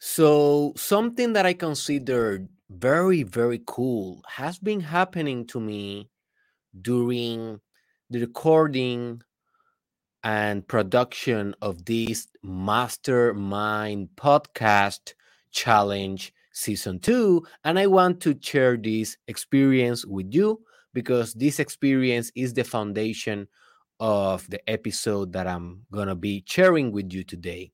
So, something that I considered very, very cool has been happening to me during the recording and production of this Mastermind podcast challenge season two. And I want to share this experience with you because this experience is the foundation of the episode that I'm going to be sharing with you today.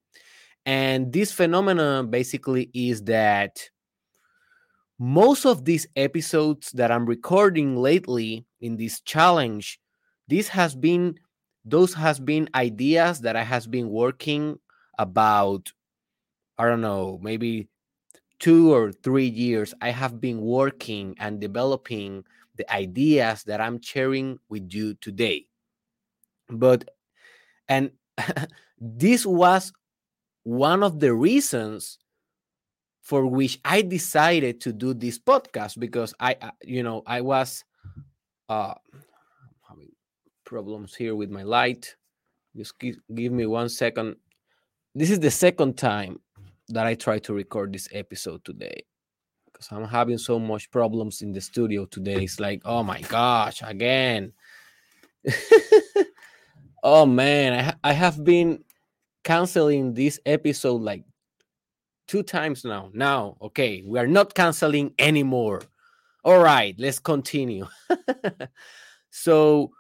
And this phenomenon basically is that most of these episodes that I'm recording lately in this challenge, this has been those has been ideas that I has been working about I don't know, maybe 2 or 3 years I have been working and developing the ideas that I'm sharing with you today. But and this was one of the reasons for which I decided to do this podcast because I, uh, you know, I was uh, having problems here with my light. Just give, give me one second. This is the second time that I try to record this episode today because I'm having so much problems in the studio today. It's like, oh my gosh, again. oh man, I, I have been canceling this episode like two times now. Now, okay, we are not canceling anymore. All right, let's continue. so,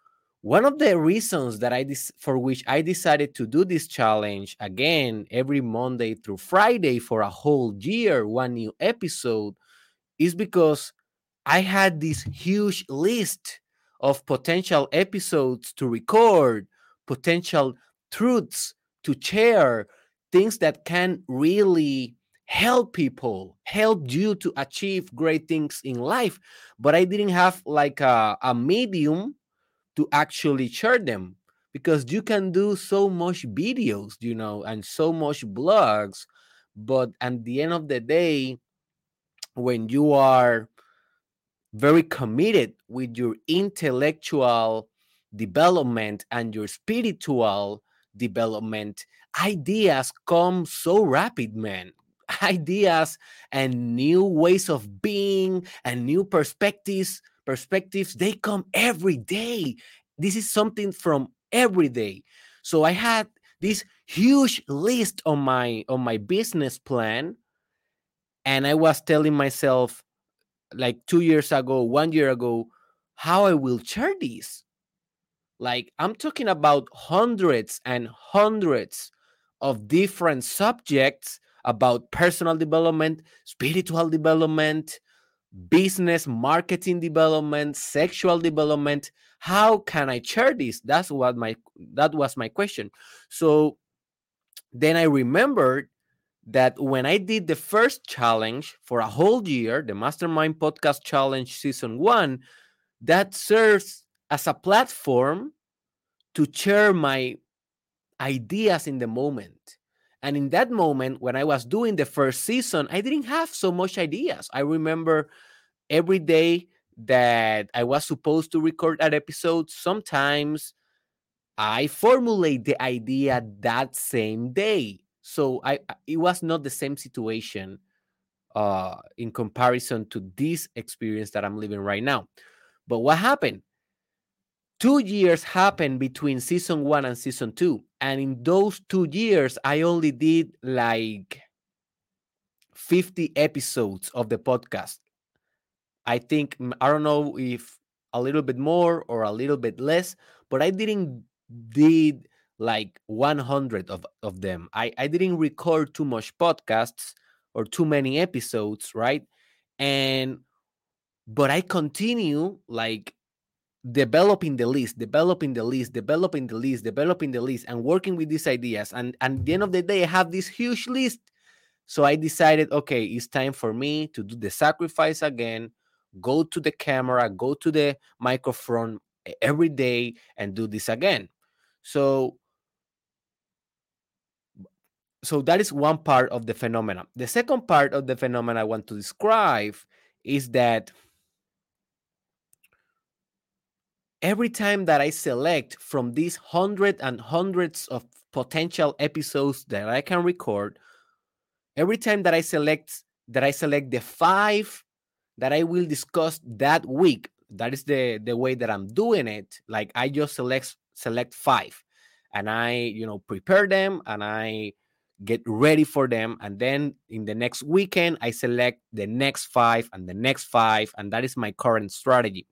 one of the reasons that I for which I decided to do this challenge again every Monday through Friday for a whole year, one new episode, is because I had this huge list of potential episodes to record, potential truths to share, things that can really help people, help you to achieve great things in life. But I didn't have like a, a medium to actually share them because you can do so much videos, you know, and so much blogs. But at the end of the day, when you are very committed with your intellectual development and your spiritual development, ideas come so rapid, man. Ideas and new ways of being and new perspectives, perspectives, they come every day. This is something from every day. So I had this huge list on my on my business plan and I was telling myself like 2 years ago, 1 year ago, how I will share this like I'm talking about hundreds and hundreds of different subjects about personal development, spiritual development, business marketing development, sexual development. How can I share this? That's what my that was my question. So then I remembered that when I did the first challenge for a whole year, the Mastermind Podcast Challenge Season 1, that serves as a platform to share my ideas in the moment. And in that moment, when I was doing the first season, I didn't have so much ideas. I remember every day that I was supposed to record an episode, sometimes I formulate the idea that same day. So I it was not the same situation uh in comparison to this experience that I'm living right now. But what happened? Two years happened between season one and season two. And in those two years, I only did like 50 episodes of the podcast. I think, mm, I don't know if a little bit more or a little bit less, but I didn't did like 100 of, of them. I, I didn't record too much podcasts or too many episodes, right? And but I continue like developing the list, developing the list, developing the list, developing the list, and working with these ideas. And, and at the end of the day, I have this huge list. So I decided, okay, it's time for me to do the sacrifice again, go to the camera, go to the microphone every day and do this again. So so that is one part of the phenomenon. The second part of the phenomenon I want to describe is that every time that I select from these hundreds and hundreds of potential episodes that I can record, every time that I select that I select the five that I will discuss that week. That is the the way that I'm doing it. Like I just select select five, and I you know prepare them and I get ready for them and then in the next weekend i select the next five and the next five and that is my current strategy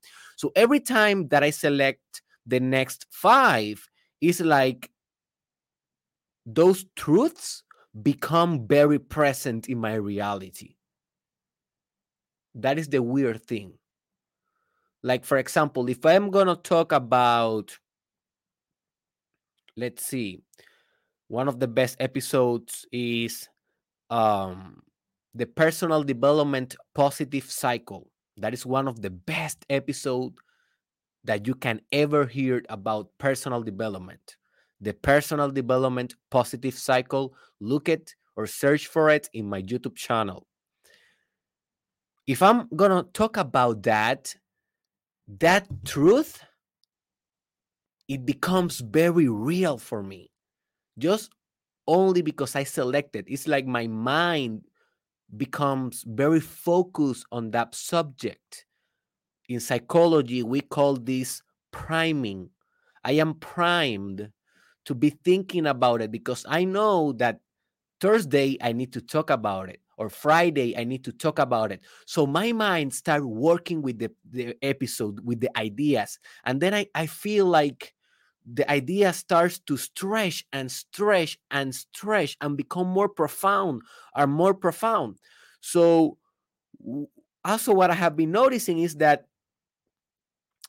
so every time that i select the next five is like those truths become very present in my reality. That is the weird thing. Like for example if i'm going to talk about let's see one of the best episodes is um the personal development positive cycle that is one of the best episode that you can ever hear about personal development. The personal development positive cycle look it or search for it in my youtube channel. If i'm gonna talk about that that truth it becomes very real for me. Just only because I selected. It's like my mind becomes very focused on that subject. In psychology, we call this priming. I am primed to be thinking about it because I know that Thursday I need to talk about it or Friday I need to talk about it. So my mind start working with the, the episode, with the ideas. And then I, I feel like the idea starts to stretch and stretch and stretch and become more profound or more profound. So also what I have been noticing is that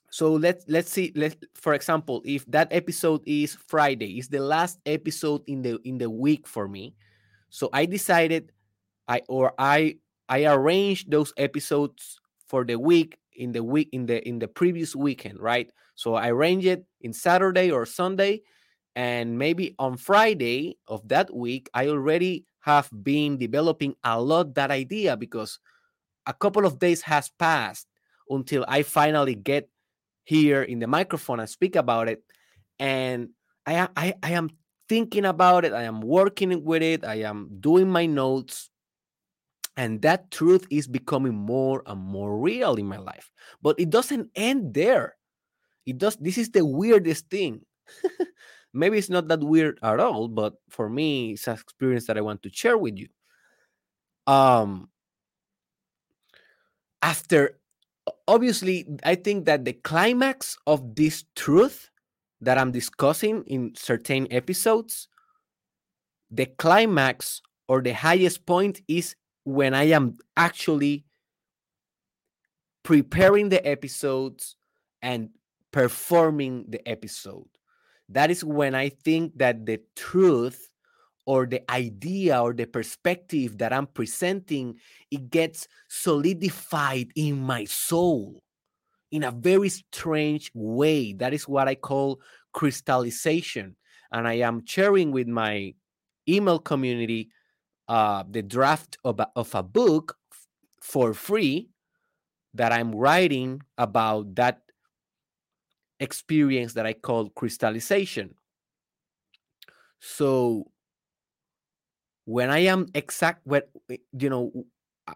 so let's let's see let for example if that episode is Friday is the last episode in the in the week for me so I decided I or I I arranged those episodes for the week in the week in the in the previous weekend right so I arrange it in Saturday or Sunday. And maybe on Friday of that week, I already have been developing a lot that idea because a couple of days has passed until I finally get here in the microphone and speak about it. And I, I, I am thinking about it. I am working with it. I am doing my notes. And that truth is becoming more and more real in my life. But it doesn't end there. It does this is the weirdest thing. Maybe it's not that weird at all but for me it's an experience that i want to share with you. Um after obviously i think that the climax of this truth that i'm discussing in certain episodes the climax or the highest point is when i am actually preparing the episodes and performing the episode. That is when I think that the truth or the idea or the perspective that I'm presenting it gets solidified in my soul in a very strange way. That is what I call crystallization. And I am sharing with my email community uh, the draft of a, of a book for free that I'm writing about that experience that I call crystallization. So when I am exact, when eh, you know,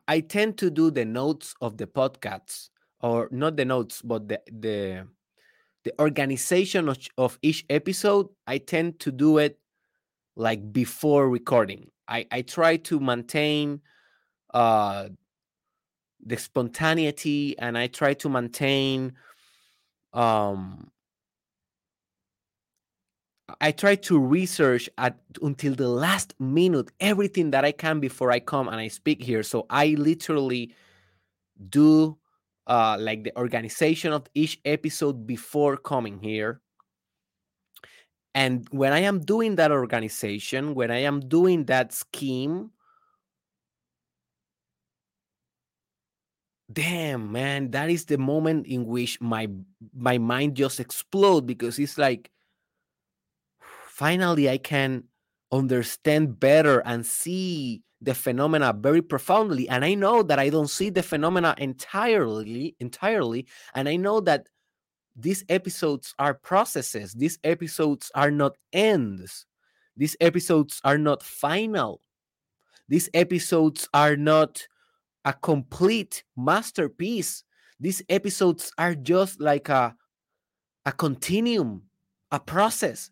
I tend to do the notes of the podcasts, or not the notes, but the the the organization of, of each episode. I tend to do it like before recording. I I try to maintain uh the spontaneity, and I try to maintain um I try to research at until the last minute everything that I can before I come and I speak here. So I literally do uh like the organization of each episode before coming here. And when I am doing that organization, when I am doing that scheme, damn man that is the moment in which my my mind just explode because it's like finally i can understand better and see the phenomena very profoundly. And i know that i don't see the phenomena entirely entirely. And i know that these episodes are processes. These episodes are not ends. These episodes are not final. These episodes are not a complete masterpiece. These episodes are just like a, a continuum, a process,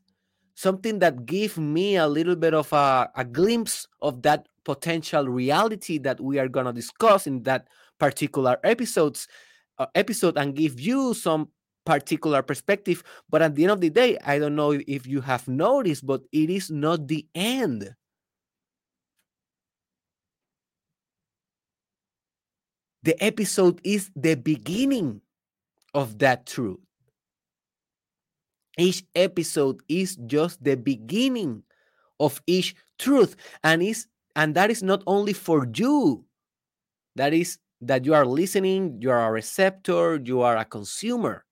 something that give me a little bit of a, a glimpse of that potential reality that we are going to discuss in that particular episodes uh, episode and give you some particular perspective but at the end of the day i don't know if you have noticed but it is not the end. The episode is the beginning of that truth. Each episode is just the beginning of each truth and is and that is not only for you. That is that you are listening you are a receptor you are a consumer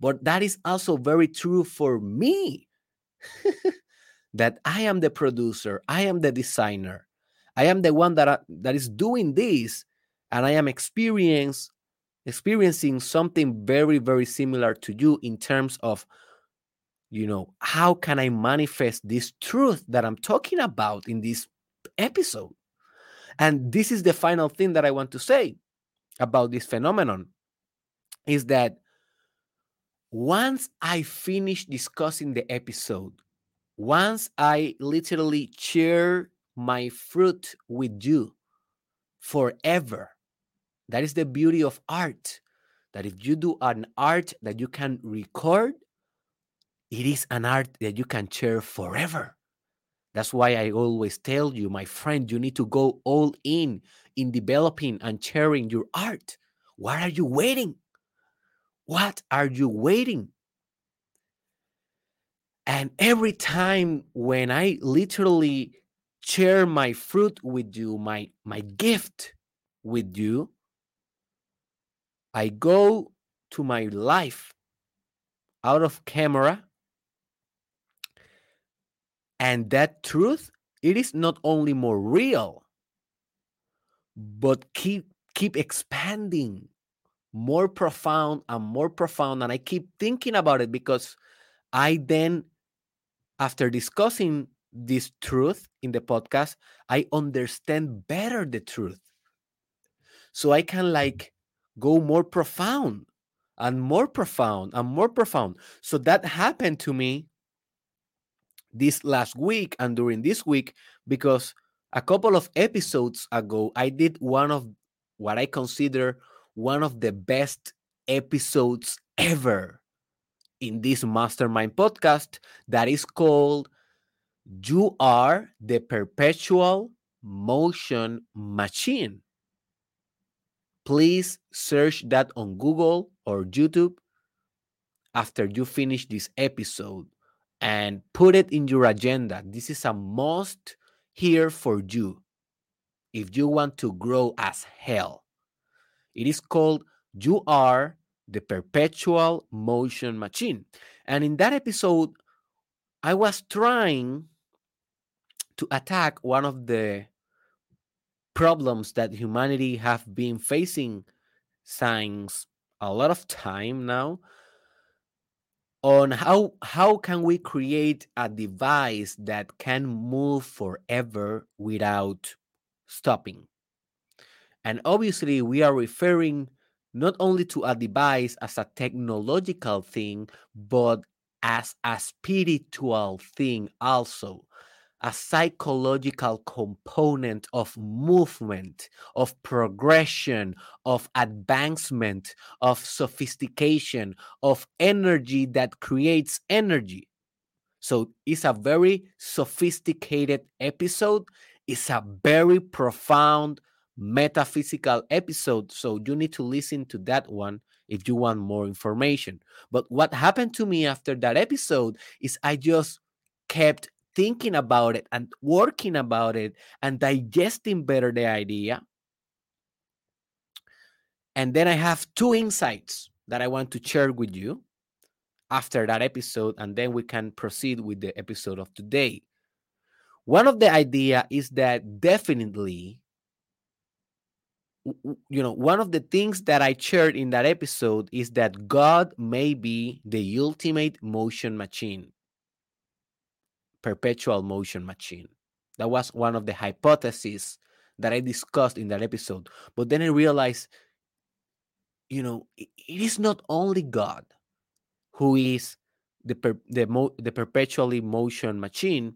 but that is also very true for me. That i am the producer i am the designer i am the one that uh, that is doing this and i am experience experiencing something very very similar to you in terms of you know how can i manifest this truth that i'm talking about in this episode? And this is the final thing that i want to say about this phenomenon is that once i finish discussing the episode once i literally share my fruit with you forever that is the beauty of art that if you do an art that you can record it is an art that you can share forever. That's why I always tell you, my friend, you need to go all in in developing and sharing your art. What are you waiting? What are you waiting? And every time when I literally share my fruit with you, my my gift with you, I go to my life out of camera and that truth, it is not only more real, but keep keep expanding more profound and more profound. And I keep thinking about it because I then, after discussing this truth in the podcast, I understand better the truth. So I can like go more profound and more profound and more profound. So that happened to me this last week and during this week because a couple of episodes ago I did one of what I consider one of the best episodes ever in this mastermind podcast that is called You Are the Perpetual Motion Machine. Please search that on Google or YouTube after you finish this episode and put it in your agenda. This is a must hear for you if you want to grow as hell. It is called You Are the Perpetual Motion Machine. And in that episode, I was trying to attack one of the problems that humanity have been facing since a lot of time now on how how can we create a device that can move forever without stopping and obviously we are referring not only to a device as a technological thing but as a spiritual thing also a psychological component of movement, of progression, of advancement, of sophistication, of energy that creates energy. So it's a very sophisticated episode. It's a very profound metaphysical episode. So you need to listen to that one if you want more information. But what happened to me after that episode is I just kept thinking about it and working about it and digesting better the idea. And then I have two insights that I want to share with you after that episode, and then we can proceed with the episode of today. One of the idea is that definitely you know one of the things that i shared in that episode is that god may be the ultimate motion machine perpetual motion machine. That was one of the hypotheses that I discussed in that episode. But then I realized, you know, it is not only God who is the per, the, mo, the perpetually motion machine.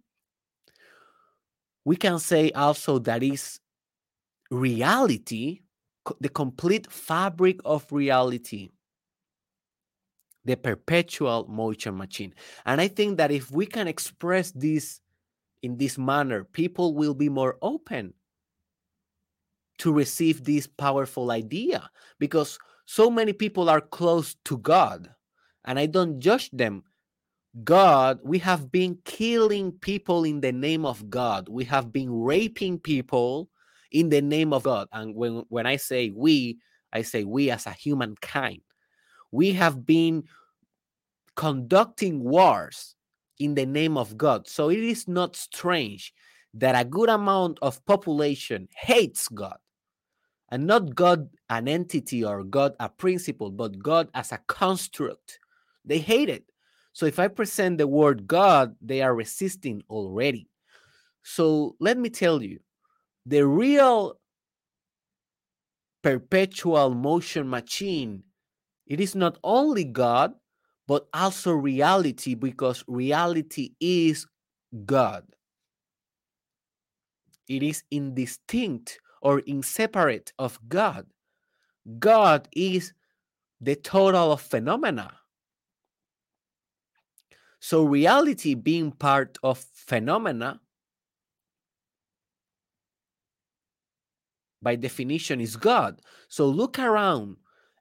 We can say also that is reality, the complete fabric of reality, the perpetual motion machine. And I think that if we can express this in this manner, people will be more open to receive this powerful idea because so many people are close to God. And I don't judge them. God, we have been killing people in the name of God. We have been raping people in the name of God. And when, when I say we, I say we as a humankind. We have been conducting wars in the name of God. So it is not strange that a good amount of population hates God. And not God, an entity, or God, a principle, but God as a construct. They hate it. So if I present the word God, they are resisting already. So let me tell you the real perpetual motion machine it is not only god but also reality because reality is god. It is indistinct or inseparate of god. God is the total of phenomena. So reality being part of phenomena by definition is God. So look around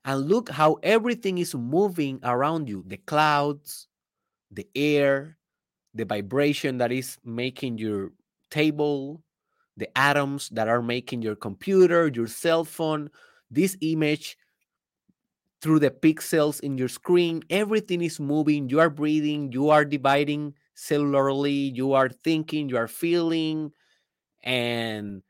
and look how everything is moving around you the clouds, the air, the vibration that is making your table, the atoms that are making your computer, your cell phone, this image through the pixels in your screen. Everything is moving. You are breathing, you are dividing cellularly, you are thinking, you are feeling, and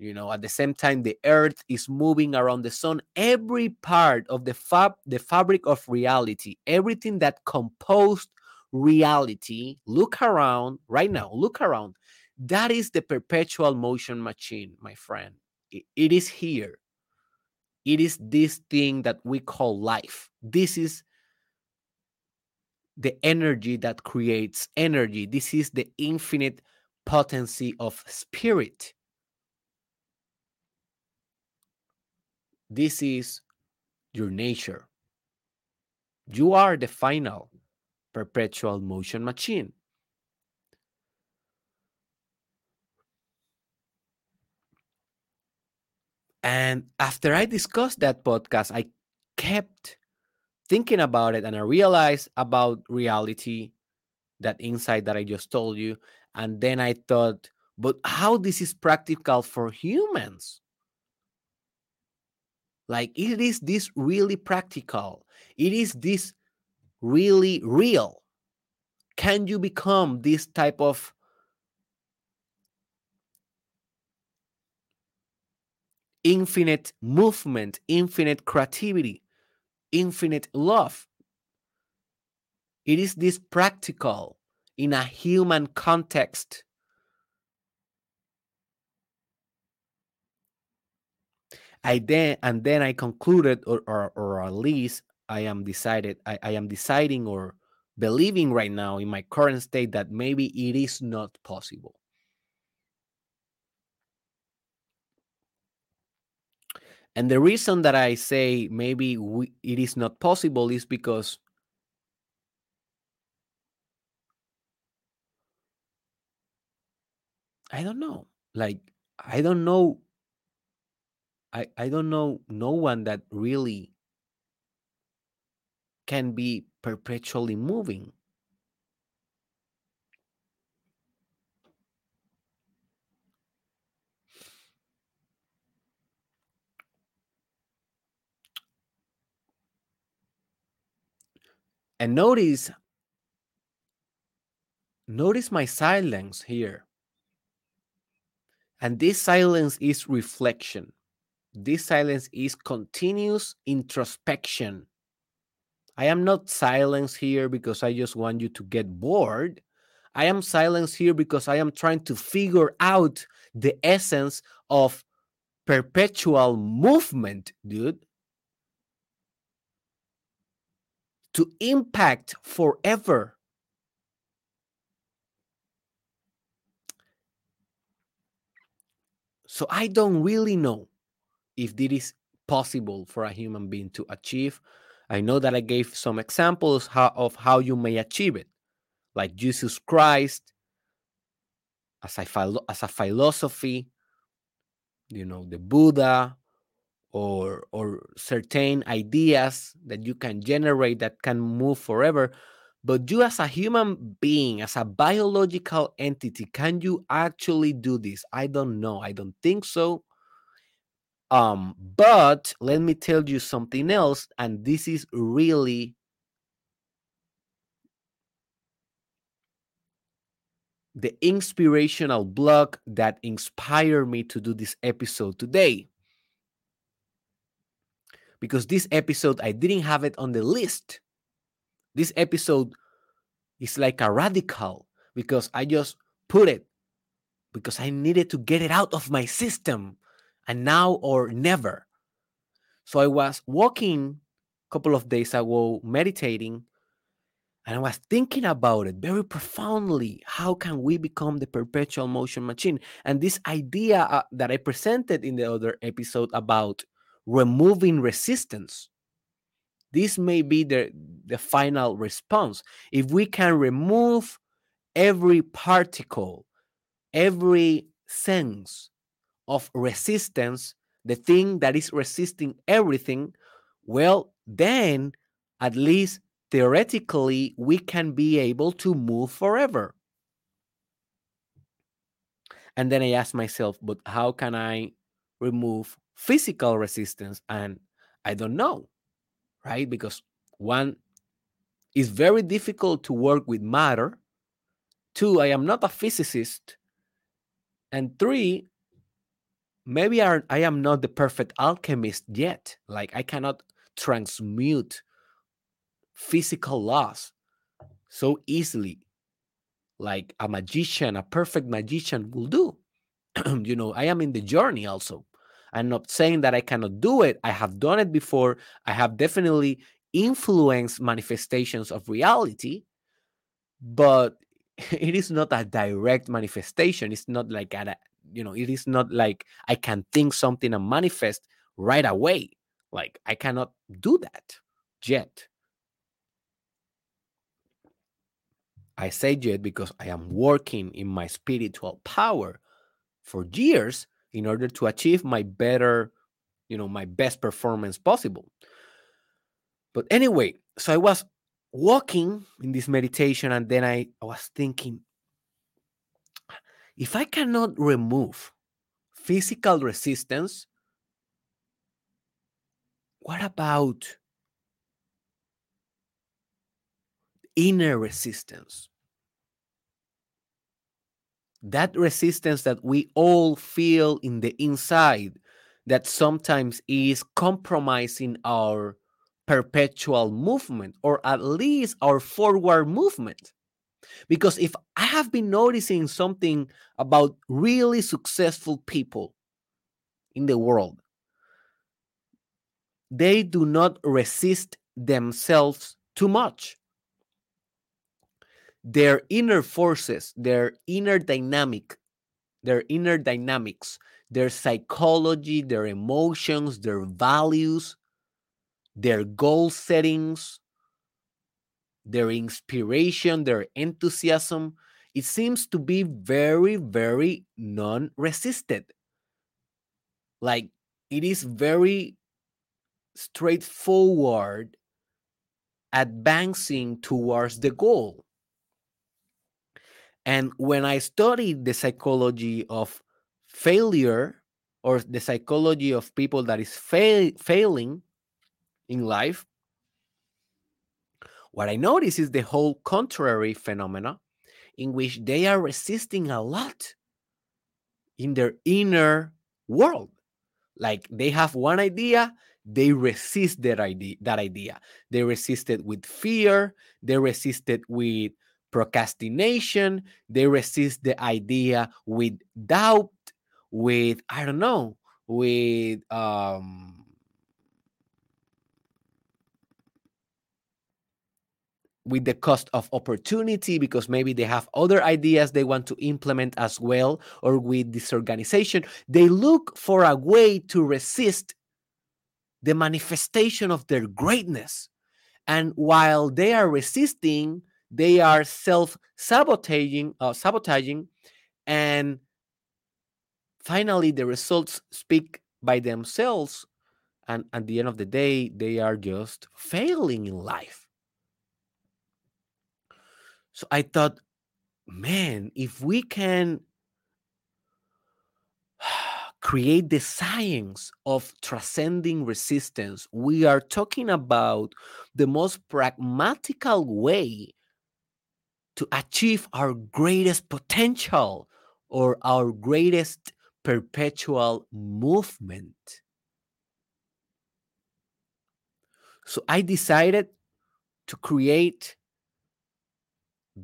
you know at the same time the earth is moving around the sun. Every part of the fab the fabric of reality everything that composed reality look around right now look around that is the perpetual motion machine my friend. It, it is here. It is this thing that we call life. This is the energy that creates energy. This is the infinite potency of spirit This is your nature. You are the final perpetual motion machine. And after I discussed that podcast, I kept thinking about it and I realized about reality, that insight that I just told you. And then I thought, but how this is practical for humans? Like, it is this really practical? It is this really real? Can you become this type of infinite movement, infinite creativity, infinite love? It is this practical in a human context I then and then I concluded, or or, or at least I am decided, I, I am deciding or believing right now in my current state that maybe it is not possible. And the reason that I say maybe we, it is not possible is because I don't know. Like, I don't know I, I don't know no one that really can be perpetually moving. And notice notice my silence here. And this silence is reflection this silence is continuous introspection. I am not silence here because I just want you to get bored. I am silenced here because I am trying to figure out the essence of perpetual movement, dude. To impact forever. So I don't really know if this is possible for a human being to achieve. I know that I gave some examples how, of how you may achieve it, like Jesus Christ as a, as a philosophy, you know, the Buddha, or or certain ideas that you can generate that can move forever. But you as a human being as a biological entity can you actually do this? I don't know. I don't think so um but let me tell you something else and this is really the inspirational blog that inspired me to do this episode today because this episode I didn't have it on the list. This episode is like a radical because I just put it because I needed to get it out of my system and now or never. So I was walking a couple of days ago meditating and I was thinking about it very profoundly. How can we become the perpetual motion machine? And this idea uh, that I presented in the other episode about removing resistance. This may be the, the final response. If we can remove every particle, every sense of resistance, the thing that is resisting everything, well, then at least theoretically we can be able to move forever. And then I ask myself, but how can I remove physical resistance? And i don't know right? Because one is very difficult to work with matter. Two i am not a physicist. And three maybe I, I am not the perfect alchemist yet like i cannot transmute physical laws so easily like a magician a perfect magician will do you know i am in the journey also I'm not saying that I cannot do it. I have done it before. I have definitely influenced manifestations of reality, but it is not a direct manifestation. It's not like a, you know, it is not like I can think something and manifest right away. Like I cannot do that yet. I say yet because I am working in my spiritual power for years in order to achieve my better, you know, my best performance possible. But anyway, so I was walking in this meditation and then I, I was thinking if I cannot remove physical resistance, what about inner resistance? that resistance that we all feel in the inside that sometimes is compromising our perpetual movement or at least our forward movement. Because if I have been noticing something about really successful people in the world, they do not resist themselves too much. Their inner forces, their inner dynamic, their inner dynamics, their psychology, their emotions, their values, their goal settings, their inspiration, their enthusiasm, it seems to be very, very non resisted. Like it is very straightforward advancing towards the goal. And when I studied the psychology of failure or the psychology of people that is fail, failing in life, what I notice is the whole contrary phenomena in which they are resisting a lot in their inner world. Like they have one idea, they resist that idea, that idea. They resist it with fear, they resist it with procrastination. They resist the idea with doubt, with, I don't know, with um, with the cost of opportunity because maybe they have other ideas they want to implement as well or with disorganization. They look for a way to resist the manifestation of their greatness. And while they are resisting they are self-sabotaging uh, sabotaging and finally the results speak by themselves. And at the end of the day they are just failing in life so I thought, man, if we can create the science of transcending resistance, we are talking about the most pragmatical way to achieve our greatest potential or our greatest perpetual movement. So I decided to create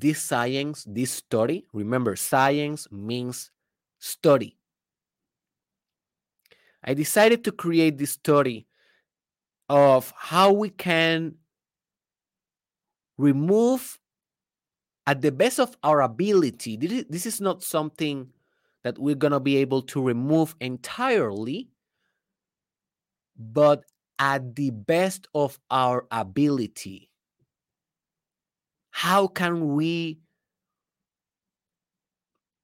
this science, this study, remember, science means study. I decided to create this study of how we can remove at the best of our ability. This is not something that we're going to be able to remove entirely, but at the best of our ability how can we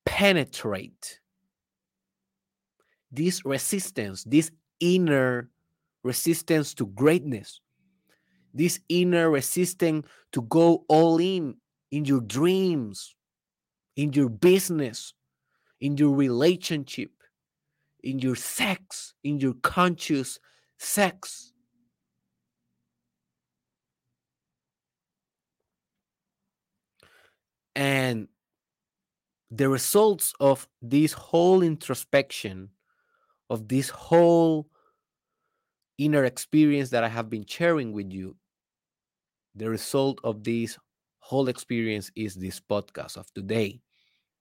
penetrate this resistance, this inner resistance to greatness, this inner resistance to go all in in your dreams, in your business, in your relationship, in your sex, in your conscious sex. And the results of this whole introspection, of this whole inner experience that I have been sharing with you, the result of this whole experience is this podcast of today,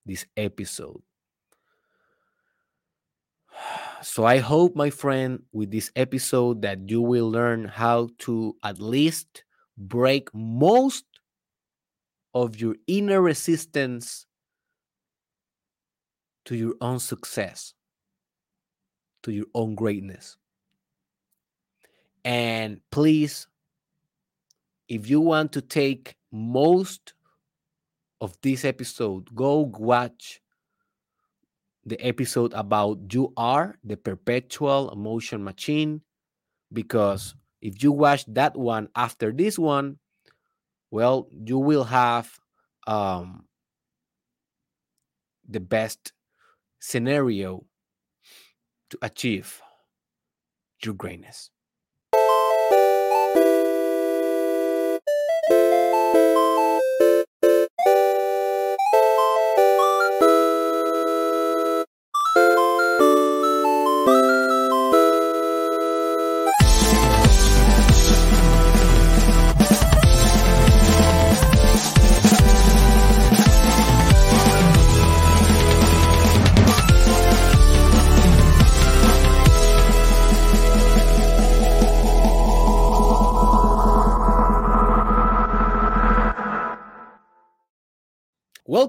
this episode. So I hope, my friend, with this episode that you will learn how to at least break most of your inner resistance to your own success, to your own greatness. And please, if you want to take most of this episode, go watch the episode about you are the perpetual motion machine because if you watch that one after this one well, you will have um, the best scenario to achieve your greatness.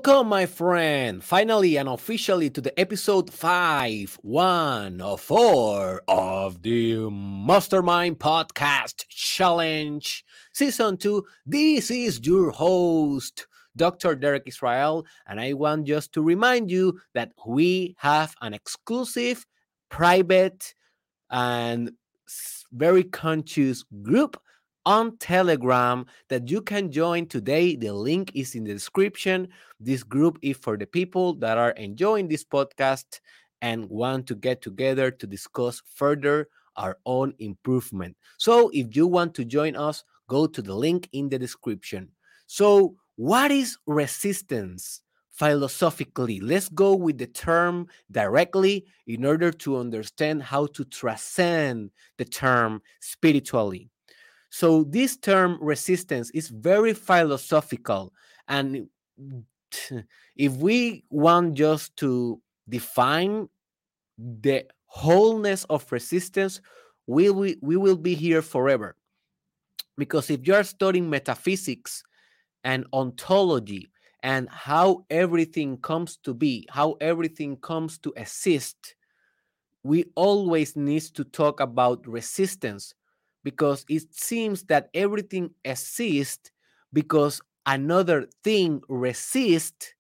Welcome, my friend, finally and officially to the episode 5, 1 of 4 of the Mastermind Podcast Challenge, Season 2. This is your host, Dr. Derek Israel, and I want just to remind you that we have an exclusive, private, and very conscious group on Telegram that you can join today. The link is in the description. This group is for the people that are enjoying this podcast and want to get together to discuss further our own improvement. So, if you want to join us, go to the link in the description. So, what is resistance? Philosophically, let's go with the term directly in order to understand how to transcend the term spiritually. So this term resistance is very philosophical and if we want just to define the wholeness of resistance, we, we, we will be here forever. Because if you're studying metaphysics and ontology and how everything comes to be, how everything comes to exist, we always need to talk about resistance because it seems that everything exists because another thing resists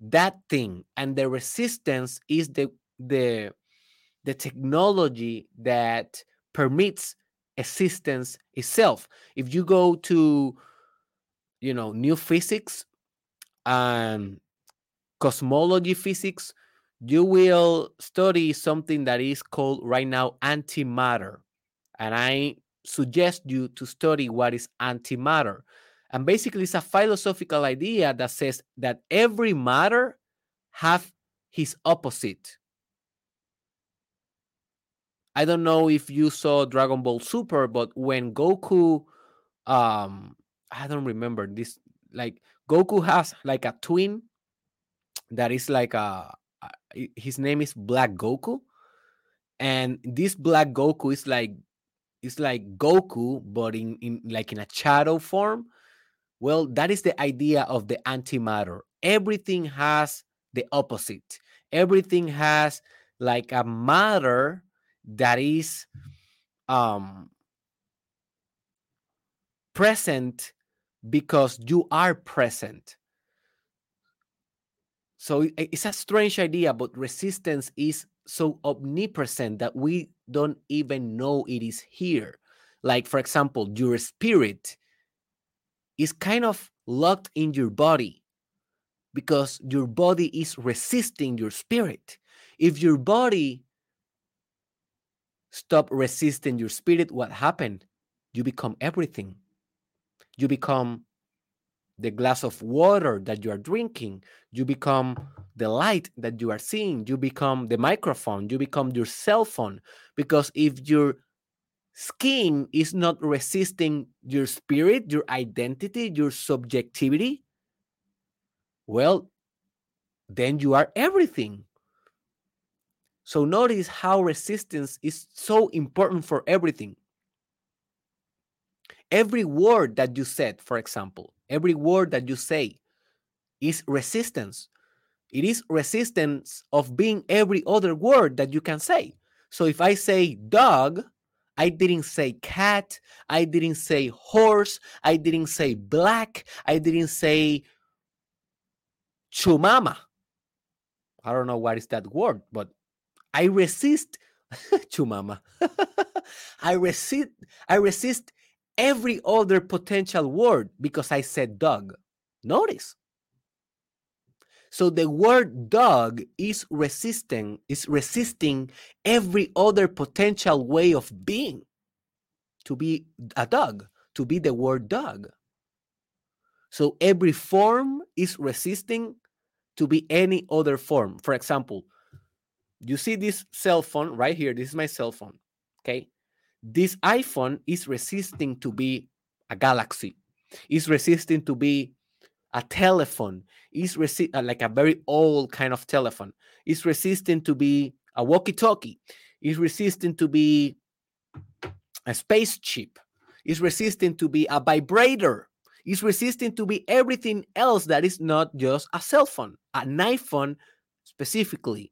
that thing and the resistance is the the the technology that permits existence itself. If you go to you know new physics and cosmology physics you will study something that is called right now antimatter and i suggest you to study what is antimatter and basically, it's a philosophical idea that says that every matter have his opposite. I don't know if you saw Dragon Ball Super, but when Goku, um, I don't remember this. Like Goku has like a twin that is like a, his name is Black Goku, and this Black Goku is like it's like Goku, but in in like in a shadow form well, that is the idea of the antimatter. Everything has the opposite. Everything has like a matter that is um present because you are present. So it's a strange idea, but resistance is so omnipresent that we don't even know it is here. Like, for example, your spirit is kind of locked in your body because your body is resisting your spirit. If your body stop resisting your spirit, what happened? You become everything. You become the glass of water that you are drinking. You become the light that you are seeing. You become the microphone. You become your cell phone. Because if your skin is not resisting your spirit, your identity, your subjectivity, well, then you are everything. So notice how resistance is so important for everything. Every word that you said, for example, every word that you say is resistance. It is resistance of being every other word that you can say. So if I say dog, I didn't say cat. I didn't say horse. I didn't say black. I didn't say chumama. I don't know what is that word, but I resist chumama. I resist I resist every other potential word because I said dog. Notice. So the word dog is resisting, is resisting every other potential way of being to be a dog, to be the word dog. So every form is resisting to be any other form. For example, you see this cell phone right here. This is my cell phone. Okay. This iPhone is resisting to be a galaxy, is resisting to be a telephone. Is resi- uh, like a very old kind of telephone. Is resisting to be a walkie-talkie. Is resisting to be a spaceship is resisting to be a vibrator. Is resisting to be everything else that is not just a cell phone an iphone specifically.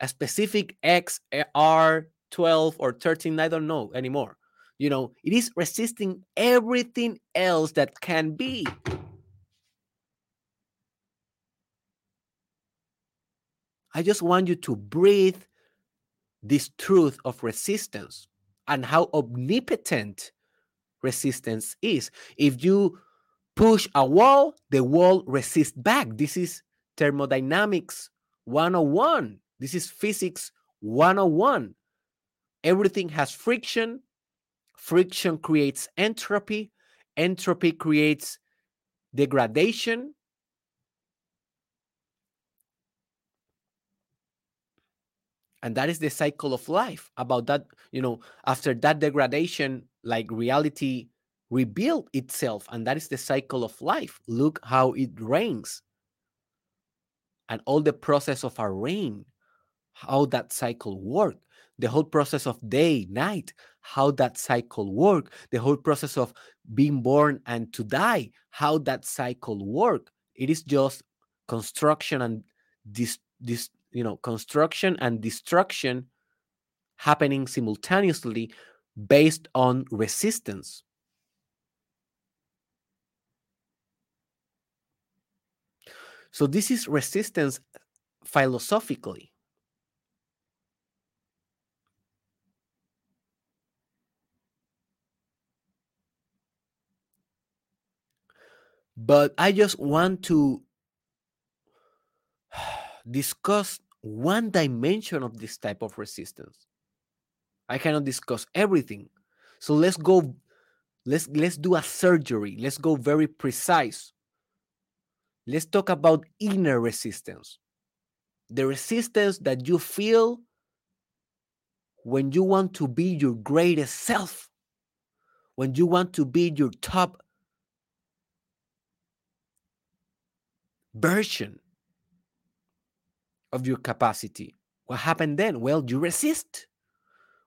A specific xr 12 or 13 i don't know anymore you know it is resisting everything else that can be I just want you to breathe this truth of resistance and how omnipotent resistance is. If you push a wall, the wall resists back. This is thermodynamics 101. This is physics 101. Everything has friction. Friction creates entropy. Entropy creates degradation. and that is the cycle of life about that you know after that degradation like reality rebuild itself and that is the cycle of life look how it rains and all the process of our rain how that cycle work the whole process of day night how that cycle work the whole process of being born and to die how that cycle work. It is just construction and this this you know construction and destruction happening simultaneously based on resistance. So this is resistance philosophically but I just want to discuss one dimension of this type of resistance. I cannot discuss everything. So let's go let's let's do a surgery. Let's go very precise. Let's talk about inner resistance. The resistance that you feel when you want to be your greatest self. When you want to be your top version of your capacity. What happened then? Well, you resist.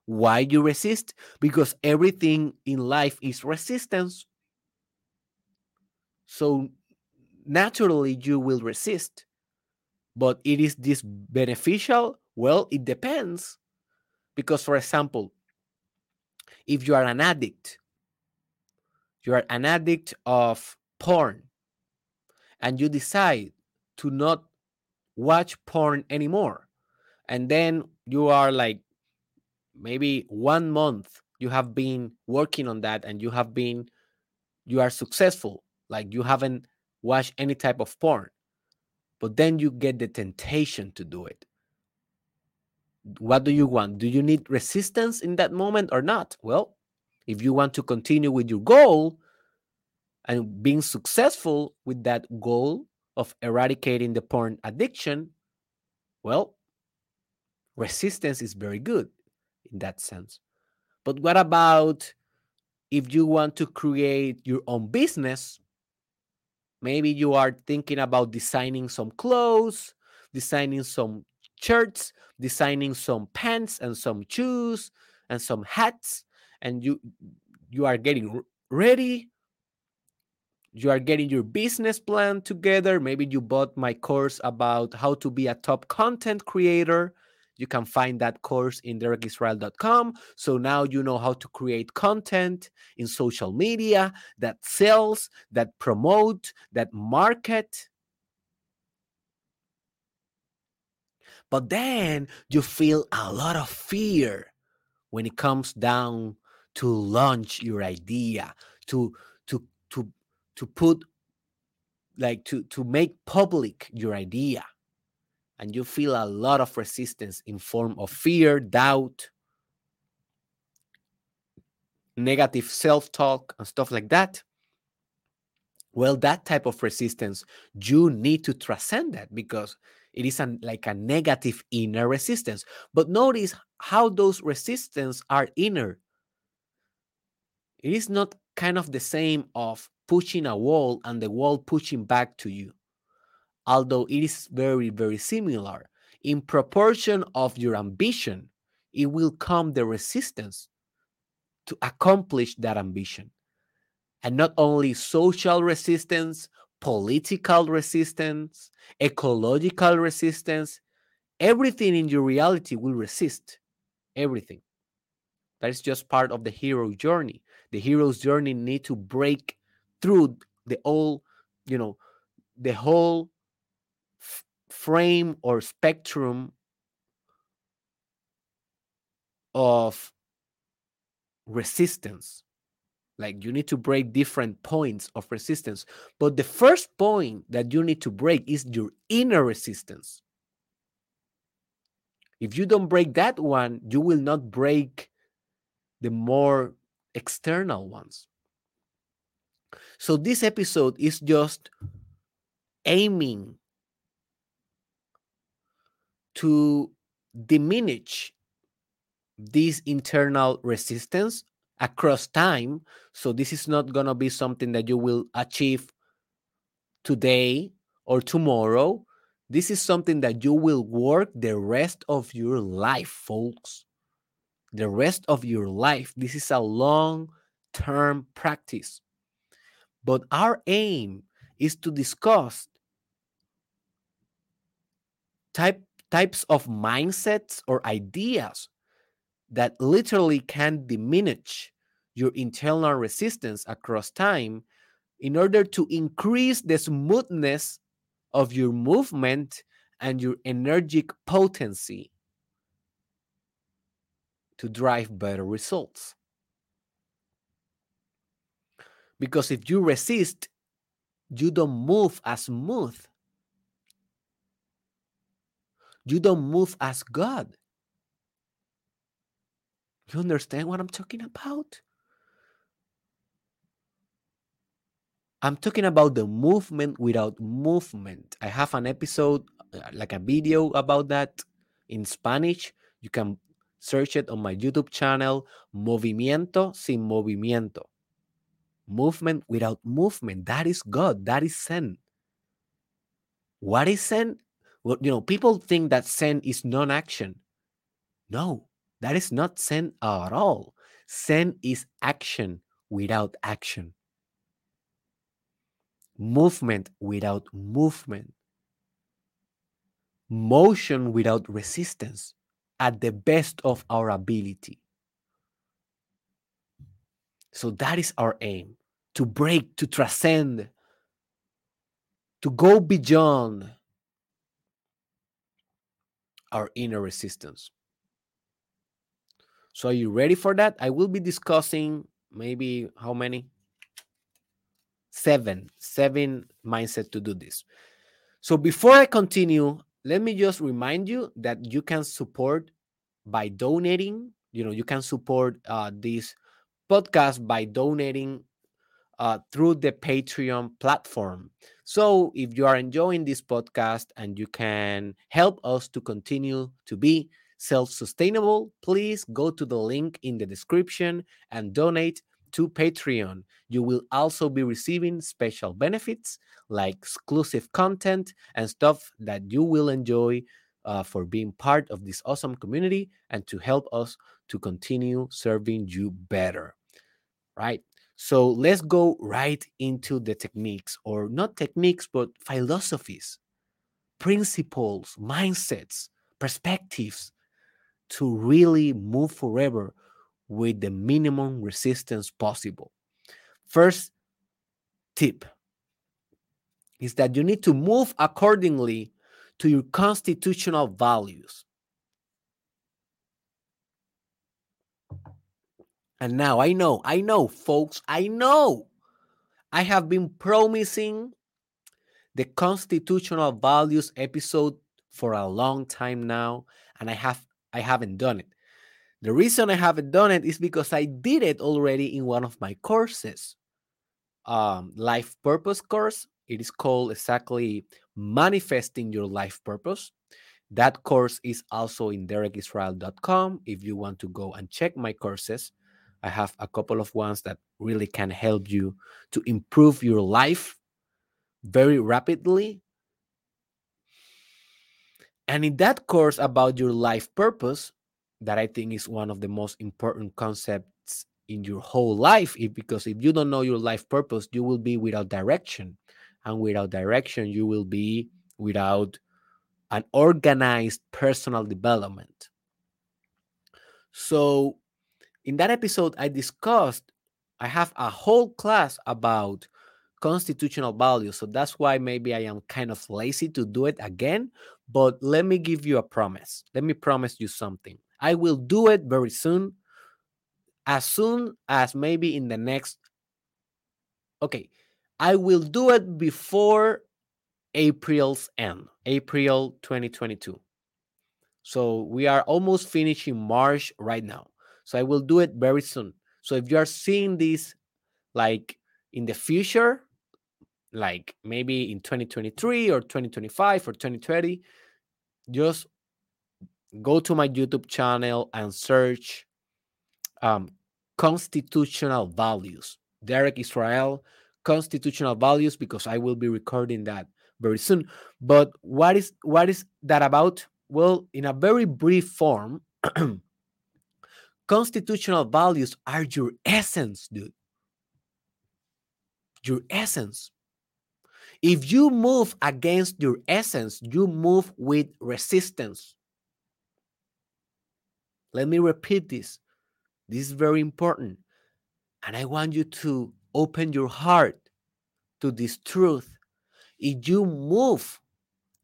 Why you resist? Because everything in life is resistance. So naturally you will resist. But it is this beneficial? Well, it depends. Because, for example, if you are an addict, you are an addict of porn, and you decide to not watch porn anymore. And then you are like maybe one month you have been working on that and you have been you are successful like you haven't watched any type of porn. But then you get the temptation to do it. What do you want? Do you need resistance in that moment or not? Well if you want to continue with your goal and being successful with that goal of eradicating the porn addiction, well, resistance is very good in that sense. But what about if you want to create your own business? Maybe you are thinking about designing some clothes, designing some shirts, designing some pants and some shoes and some hats, and you you are getting ready you are getting your business plan together. Maybe you bought my course about how to be a top content creator. You can find that course in derekisrael.com. So now you know how to create content in social media that sells, that promote, that market. But then you feel a lot of fear when it comes down to launch your idea, to to to to put like to to make public your idea. And you feel a lot of resistance in form of fear doubt negative self-talk and stuff like that. Well that type of resistance you need to transcend that because it is an, like a negative inner resistance. But notice how those resistance are inner. It is not kind of the same of pushing a wall and the wall pushing back to you. Although it is very, very similar, in proportion of your ambition, it will come the resistance to accomplish that ambition. And not only social resistance, political resistance, ecological resistance, everything in your reality will resist. Everything. That is just part of the hero journey. The hero's journey need to break through the whole, you know, the whole frame or spectrum of resistance. Like you need to break different points of resistance. But the first point that you need to break is your inner resistance. If you don't break that one, you will not break the more external ones. So this episode is just aiming to diminish this internal resistance across time. So this is not going to be something that you will achieve today or tomorrow. This is something that you will work the rest of your life, folks. The rest of your life. This is a long term practice. But our aim is to discuss type, types of mindsets or ideas that literally can diminish your internal resistance across time in order to increase the smoothness of your movement and your energetic potency to drive better results. Because if you resist, you don't move as smooth. You don't move as God. You understand what I'm talking about? I'm talking about the movement without movement. I have an episode, uh, like a video about that in Spanish. You can search it on my YouTube channel, Movimiento sin Movimiento. Movement without movement. That is God. That is Zen. What is Zen? Well, you know, people think that Zen is non action. No, that is not Zen at all. Zen is action without action movement without movement, motion without resistance at the best of our ability. So that is our aim to break, to transcend, to go beyond our inner resistance. So, are you ready for that? I will be discussing maybe how many? seven seven mindset to do this so before i continue let me just remind you that you can support by donating you know you can support uh, this podcast by donating uh, through the patreon platform so if you are enjoying this podcast and you can help us to continue to be self-sustainable please go to the link in the description and donate to Patreon. You will also be receiving special benefits like exclusive content and stuff that you will enjoy uh, for being part of this awesome community and to help us to continue serving you better. Right? So let's go right into the techniques, or not techniques, but philosophies, principles, mindsets, perspectives to really move forever with the minimum resistance possible. First tip is that you need to move accordingly to your constitutional values. And now I know, I know, folks, I know. I have been promising the constitutional values episode for a long time now, and I have I haven't done it. The reason I haven't done it is because I did it already in one of my courses. Um, life purpose course. It is called exactly manifesting your life purpose. That course is also in derekisrael.com if you want to go and check my courses. I have a couple of ones that really can help you to improve your life very rapidly. And in that course about your life purpose, that I think is one of the most important concepts in your whole life. If, because if you don't know your life purpose, you will be without direction. And without direction, you will be without an organized personal development. So, in that episode, I discussed, I have a whole class about constitutional values. So that's why maybe I am kind of lazy to do it again. But let me give you a promise. Let me promise you something. I will do it very soon. As soon as maybe in the next. Okay. I will do it before April's end, April 2022. So we are almost finishing March right now. So I will do it very soon. So if you are seeing this like in the future, like maybe in 2023 or 2025 or 2030, just go to my YouTube channel and search um, constitutional values. Derek Israel, constitutional values, because I will be recording that very soon. But what is what is that about? Well, in a very brief form, constitutional values are your essence, dude. Your essence. If you move against your essence, you move with resistance. Let me repeat this. This is very important. And I want you to open your heart to this truth. If you move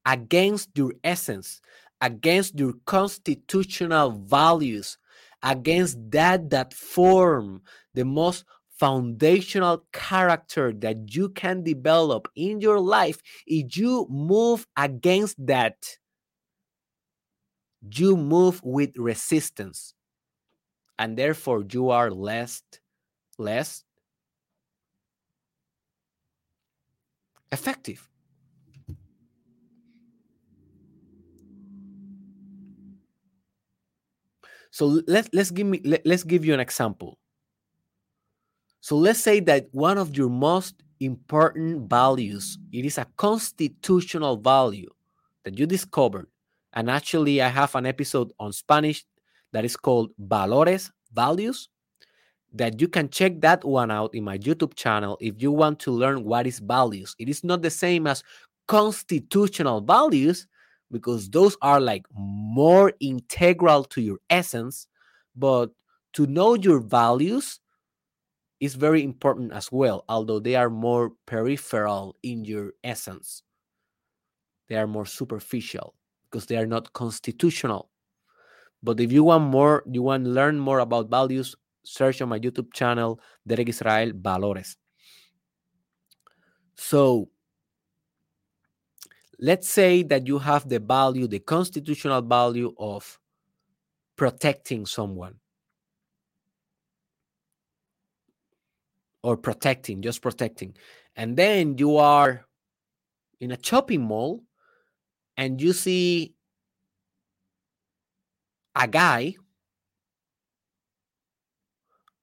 against your essence, against your constitutional values, against that that form the most foundational character that you can develop in your life, if you move against that, you move with resistance. And therefore you are less, less effective. So let's let's give me let, let's give you an example. So let's say that one of your most important values, it is a constitutional value that you discovered. And actually, I have an episode on Spanish that is called Valores, Values, that you can check that one out in my YouTube channel if you want to learn what is values. It is not the same as constitutional values because those are like more integral to your essence, but to know your values is very important as well, although they are more peripheral in your essence. They are more superficial because they are not constitutional. But if you want more, you want to learn more about values, search on my YouTube channel, Derek Israel Valores. So let's say that you have the value, the constitutional value of protecting someone or protecting, just protecting. And then you are in a shopping mall and you see a guy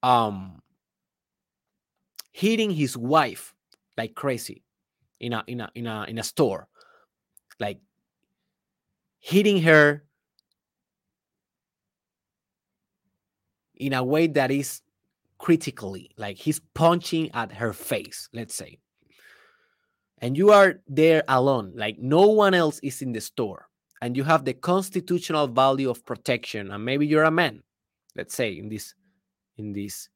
um hitting his wife like crazy in a in a in a in a store like hitting her in a way that is critically like he's punching at her face let's say. And you are there alone like no one else is in the store and you have the constitutional value of protection and maybe you're a man let's say in this in this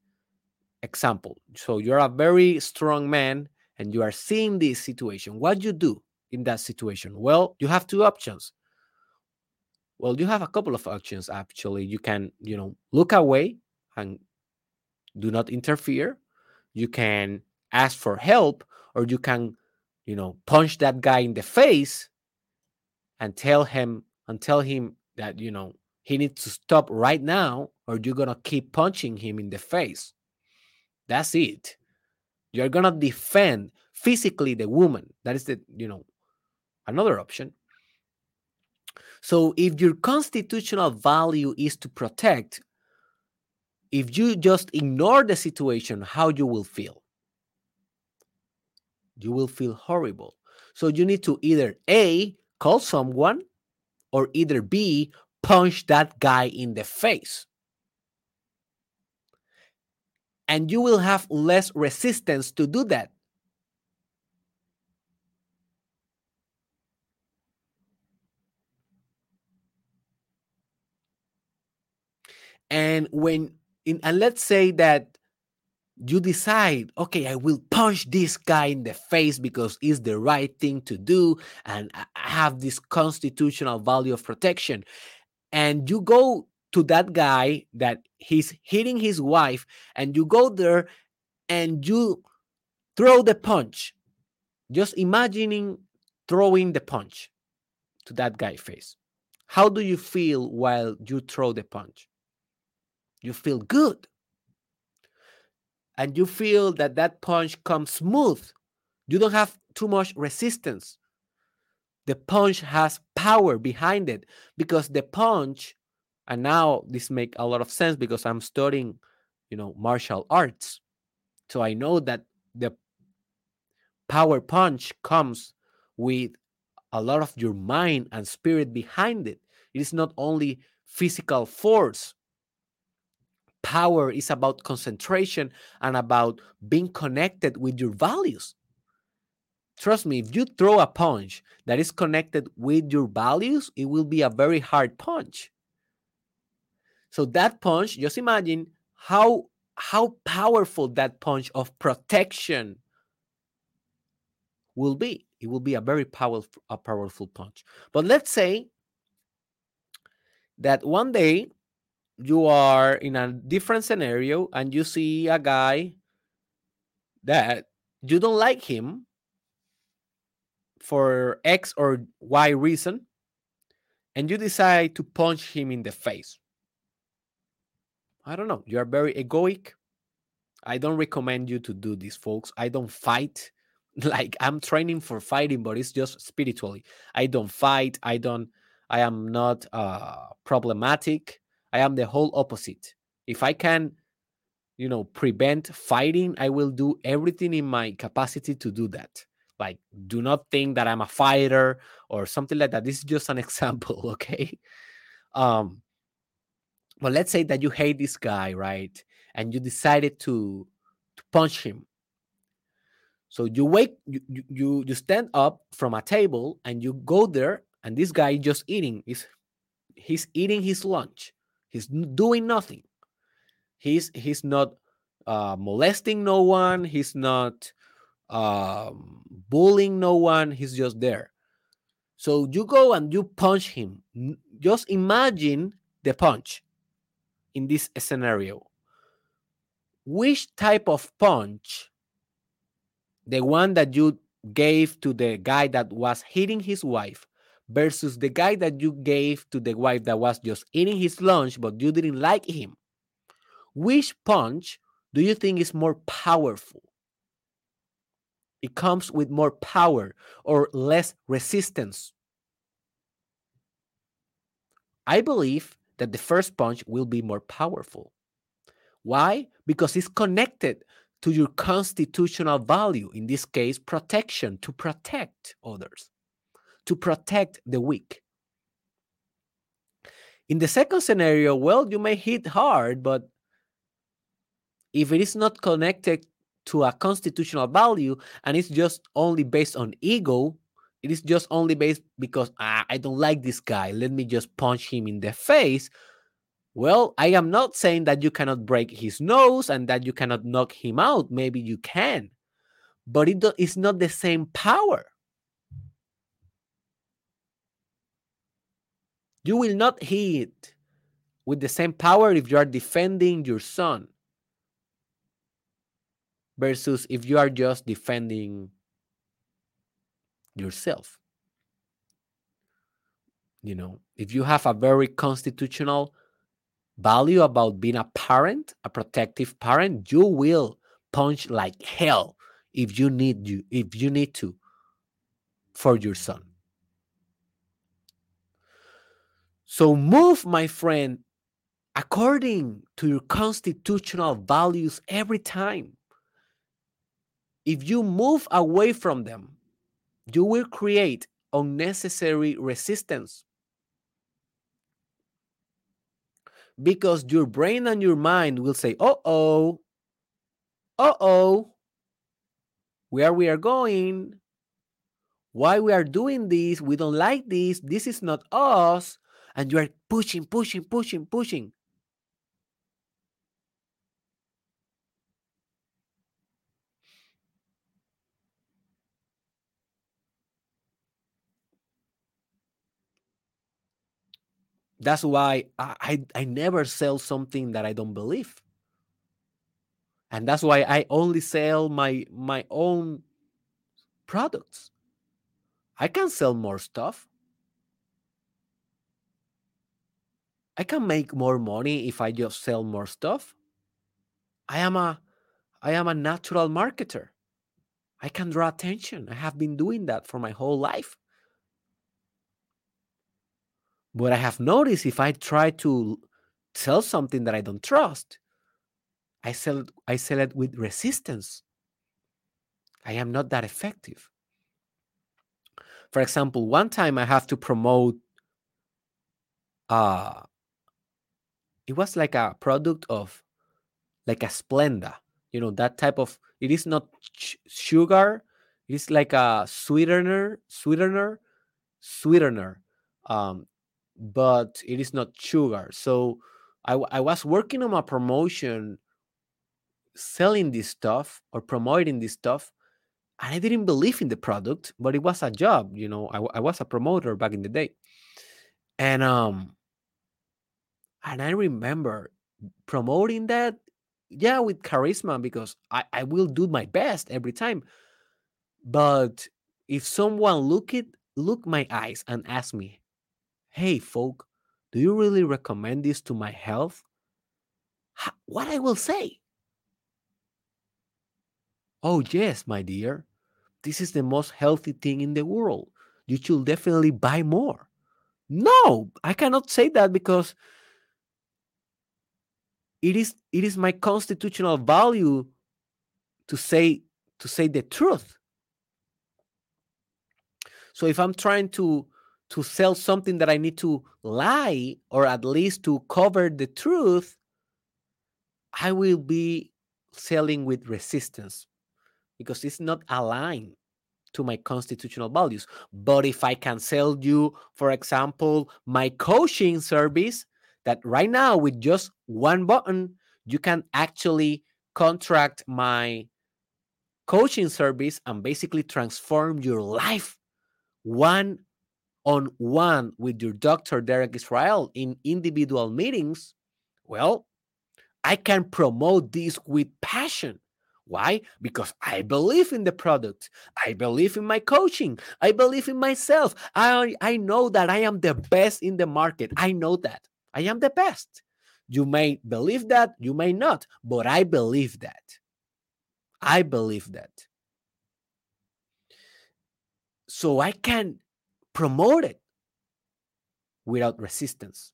example. So you're a very strong man and you are seeing this situation. What do you do in that situation? Well you have two options. Well you have a couple of options actually. You can you know look away and do not interfere. You can ask for help or you can you know punch that guy in the face and tell him and tell him that you know he needs to stop right now or you're gonna keep punching him in the face. That's it. You're gonna defend physically the woman. That is the you know another option. So if your constitutional value is to protect if you just ignore the situation how you will feel? You will feel horrible. So you need to either a call someone or either b punch that guy in the face. And you will have less resistance to do that and when in and let's say that you decide okay i will punch this guy in the face because it's the right thing to do and i have this constitutional value of protection. And you go to that guy that he's hitting his wife and you go there and you throw the punch. Just imagining throwing the punch to that guy's face. How do you feel while you throw the punch you feel good and you feel that that punch comes smooth you don't have too much resistance the punch has power behind it because the punch and now this make a lot of sense because i'm studying you know, martial arts. So I know that the power punch comes with a lot of your mind and spirit behind it. It is not only physical force. Power is about concentration and about being connected with your values. Trust me, if you throw a punch that is connected with your values, it will be a very hard punch. So that punch, just imagine how how powerful that punch of protection will be. It will be a very powerful a powerful punch. But let's say that one day you are in a different scenario and you see a guy that you don't like him for X or Y reason, and you decide to punch him in the face. I don't know. You are very egoic. I don't recommend you to do this, folks. I don't fight. Like I'm training for fighting, but it's just spiritually. I don't fight. I don't. I am not uh, problematic. I am the whole opposite. If I can, you know, prevent fighting, I will do everything in my capacity to do that. Like, do not think that I'm a fighter or something like that. This is just an example, okay? Um, but let's say that you hate this guy, right? And you decided to, to punch him. So you wake, you, you you stand up from a table and you go there, and this guy just eating. He's he's eating his lunch. He's doing nothing. He's he's not uh, molesting no one. He's not um, bullying no one. He's just there. So you go and you punch him. Just imagine the punch in this scenario. Which type of punch, the one that you gave to the guy that was hitting his wife versus the guy that you gave to the wife that was just eating his lunch, but you didn't like him, which punch do you think is more powerful? It comes with more power or less resistance. I believe that the first punch will be more powerful. Why? Because it's connected to your constitutional value, in this case, protection, to protect others, to protect the weak. In the second scenario, well, you may hit hard, but if it is not connected to a constitutional value and it's just only based on ego, it is just only based because ah, I don't like this guy. Let me just punch him in the face. Well, I am not saying that you cannot break his nose and that you cannot knock him out. Maybe you can, but it it's not the same power. You will not hit with the same power if you are defending your son versus if you are just defending yourself. You know, if you have a very constitutional value about being a parent, a protective parent, you will punch like hell if you need you if you need to for your son. So move, my friend, according to your constitutional values every time. If you move away from them, you will create unnecessary resistance because your brain and your mind will say, "Oh oh, oh oh, where we are going, why we are doing this, we don't like this, this is not us," and you are pushing, pushing, pushing, pushing. That's why I, I, I never sell something that I don't believe. And that's why I only sell my my own products. I can sell more stuff. I can make more money if I just sell more stuff. I am a I am a natural marketer. I can draw attention. I have been doing that for my whole life. But I have noticed if I try to sell something that I don't trust, I sell it, I sell it with resistance. I am not that effective. For example, one time I have to promote uh it was like a product of like a Splenda, you know, that type of it is not sugar, it's like a sweetener, sweetener, sweetener. Um but it is not sugar. So I, I was working on a promotion selling this stuff or promoting this stuff and i didn't believe in the product but it was a job you know I, I was a promoter back in the day and um and i remember promoting that yeah with charisma because i, I will do my best every time but if someone look it look my eyes and ask me hey folk do you really recommend this to my health what i will say oh yes my dear this is the most healthy thing in the world. You should definitely buy more. No, I cannot say that because it is it is my constitutional value to say to say the truth. So if I'm trying to to sell something that I need to lie or at least to cover the truth, I will be selling with resistance because it's not aligned to my constitutional values. But if I can sell you, for example, my coaching service, that right now with just one button, you can actually contract my coaching service and basically transform your life one on one with your doctor, Derek Israel, in individual meetings. Well, I can promote this with passion why? Because I believe in the product. I believe in my coaching. I believe in myself. I, I know that I am the best in the market. I know that. I am the best. You may believe that, you may not, but I believe that. I believe that. So I can promote it without resistance,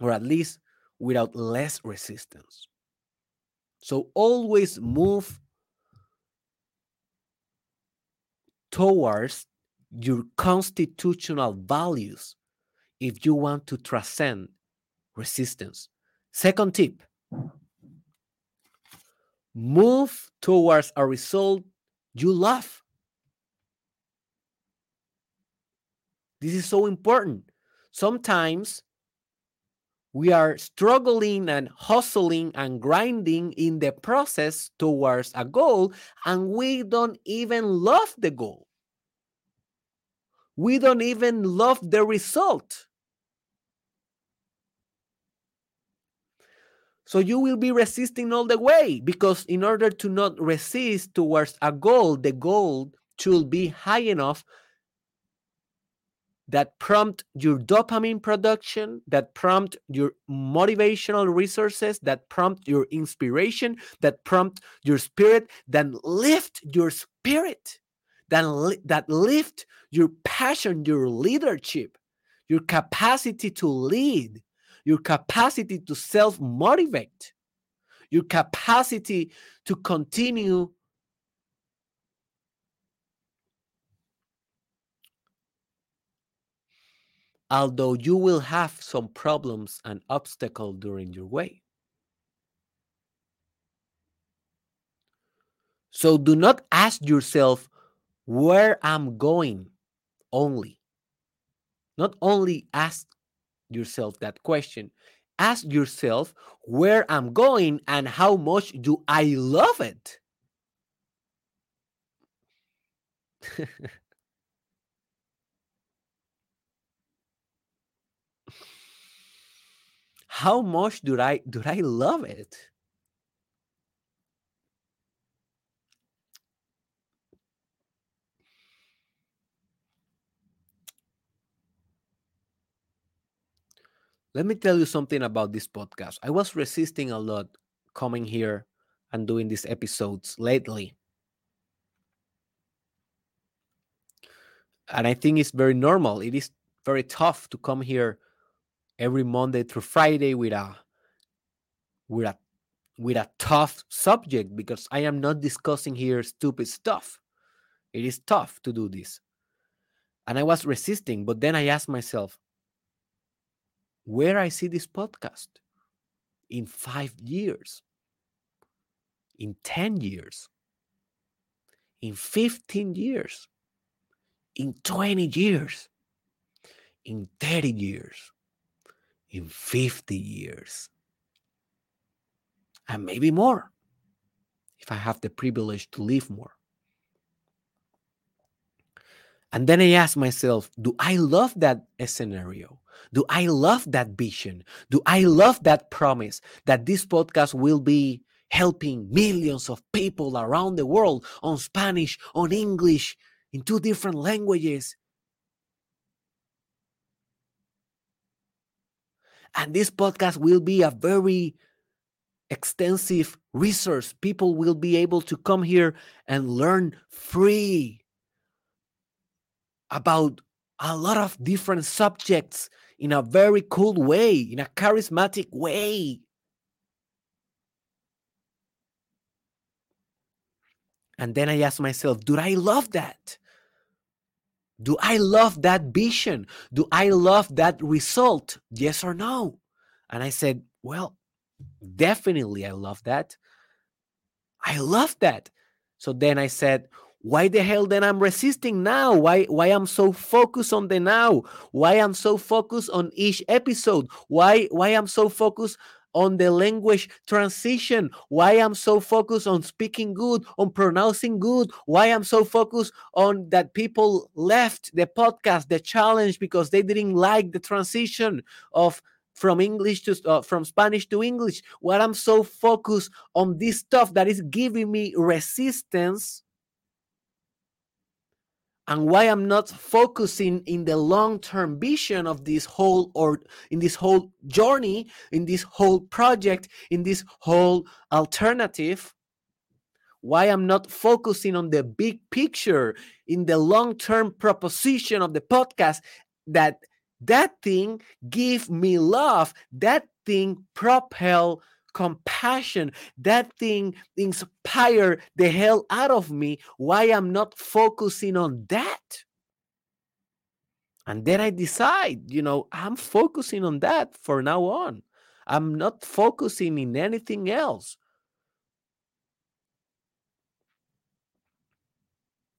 or at least without less resistance. So always move towards your constitutional values if you want to transcend resistance. Second tip move towards a result you love. This is so important. Sometimes we are struggling and hustling and grinding in the process towards a goal, and we don't even love the goal. We don't even love the result. So you will be resisting all the way because, in order to not resist towards a goal, the goal should be high enough that prompt your dopamine production, that prompt your motivational resources, that prompt your inspiration, that prompt your spirit, that lift your spirit, that, li- that lift your passion, your leadership, your capacity to lead, your capacity to self motivate, your capacity to continue although you will have some problems and obstacles during your way. So do not ask yourself where I'm going only. Not only ask yourself that question, ask yourself where I'm going and how much do I love it. how much do I do I love it? Let me tell you something about this podcast. I was resisting a lot coming here and doing these episodes lately. And I think it's very normal. It is very tough to come here every Monday through Friday with a with a with a tough subject because I am not discussing here stupid stuff. It is tough to do this. And I was resisting, but then I asked myself, where I see this podcast? In five years, in 10 years, in 15 years, in 20 years, in 30 years, in 50 years, and maybe more. If I have the privilege to live more. And then I ask myself, do I love that scenario? Do I love that vision? Do I love that promise that this podcast will be helping millions of people around the world on Spanish, on English, in two different languages? And this podcast will be a very extensive resource. People will be able to come here and learn free about a lot of different subjects in a very cool way, in a charismatic way. And then I ask myself, do I love that? Do I love that vision? Do I love that result? Yes or no? And I said, well, definitely I love that. I love that. So then I said, why the hell then i'm resisting now? Why why i'm so focused on the now? Why i'm so focused on each episode? Why why i'm so focused on the language transition? Why i'm so focused on speaking good on pronouncing good? Why i'm so focused on that people left the podcast the challenge because they didn't like the transition of from english to uh, from spanish to english? Why i'm so focused on this stuff that is giving me resistance and why I'm not focusing in the long-term vision of this whole or in this whole journey, in this whole project, in this whole alternative. Why I'm not focusing on the big picture, in the long-term proposition of the podcast that that thing give me love, that thing propel compassion, that thing inspire the hell out of me. Why I'm not focusing on that? And then I decide, you know, I'm focusing on that for now on. I'm not focusing in anything else.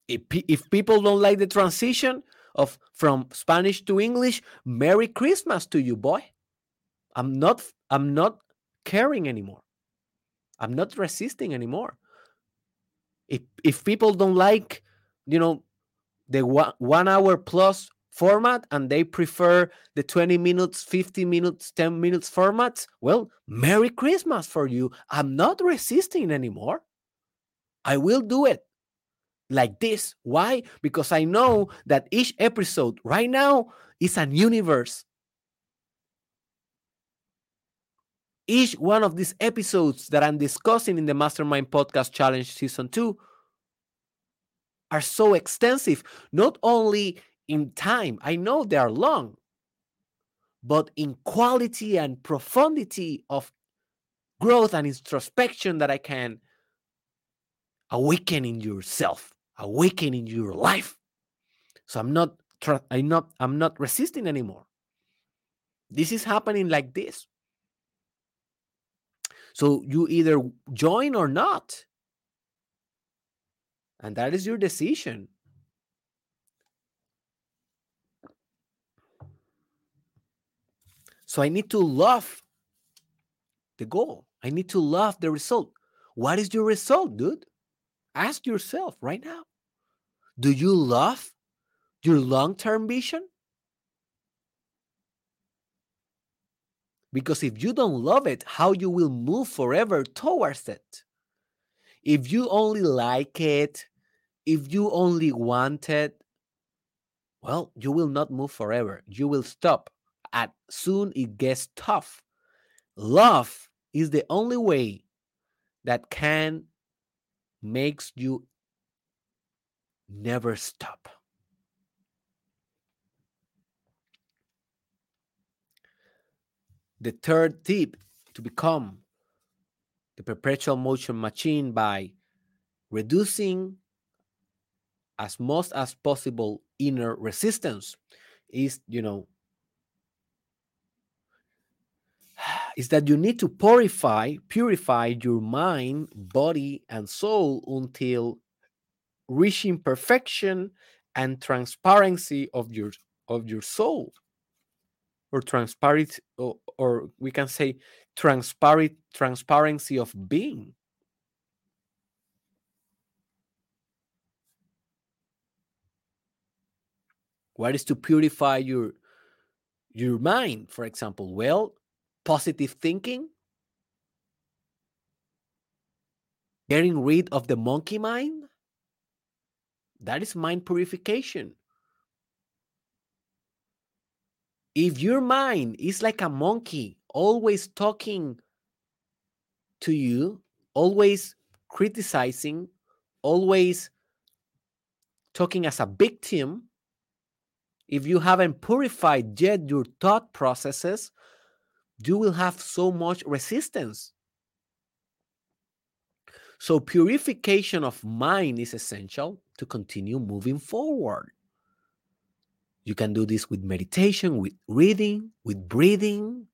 If, if people don't like the transition of from Spanish to English, Merry Christmas to you, boy. I'm not I'm not caring anymore. I'm not resisting anymore. If if people don't like, you know, the one, one hour plus format and they prefer the 20 minutes, 50 minutes, 10 minutes formats, well, Merry Christmas for you. I'm not resisting anymore. I will do it like this. Why? Because I know that each episode right now is an universe each one of these episodes that I'm discussing in the Mastermind Podcast Challenge Season 2 are so extensive, not only in time, I know they are long, but in quality and profundity of growth and introspection that I can awaken in yourself, awaken in your life. So I'm not I'm not I'm not resisting anymore. This is happening like this. So you either join or not. And that is your decision. So I need to love the goal. I need to love the result. What is your result, dude? Ask yourself right now. Do you love your long term vision? Because if you don't love it, how you will move forever towards it? If you only like it, if you only want it, well, you will not move forever. You will stop. At soon it gets tough. Love is the only way that can makes you never stop. The third tip to become the perpetual motion machine by reducing as much as possible inner resistance is you know is that you need to purify purify your mind body and soul until reaching perfection and transparency of your of your soul or transparent or, or we can say transparent transparency of being. What is to purify your your mind for example? Well positive thinking. Getting rid of the monkey mind. That is mind purification if your mind is like a monkey always talking to you always criticizing always talking as a victim if you haven't purified yet your thought processes you will have so much resistance. So purification of mind is essential to continue moving forward you can do this with meditation, with reading, with breathing,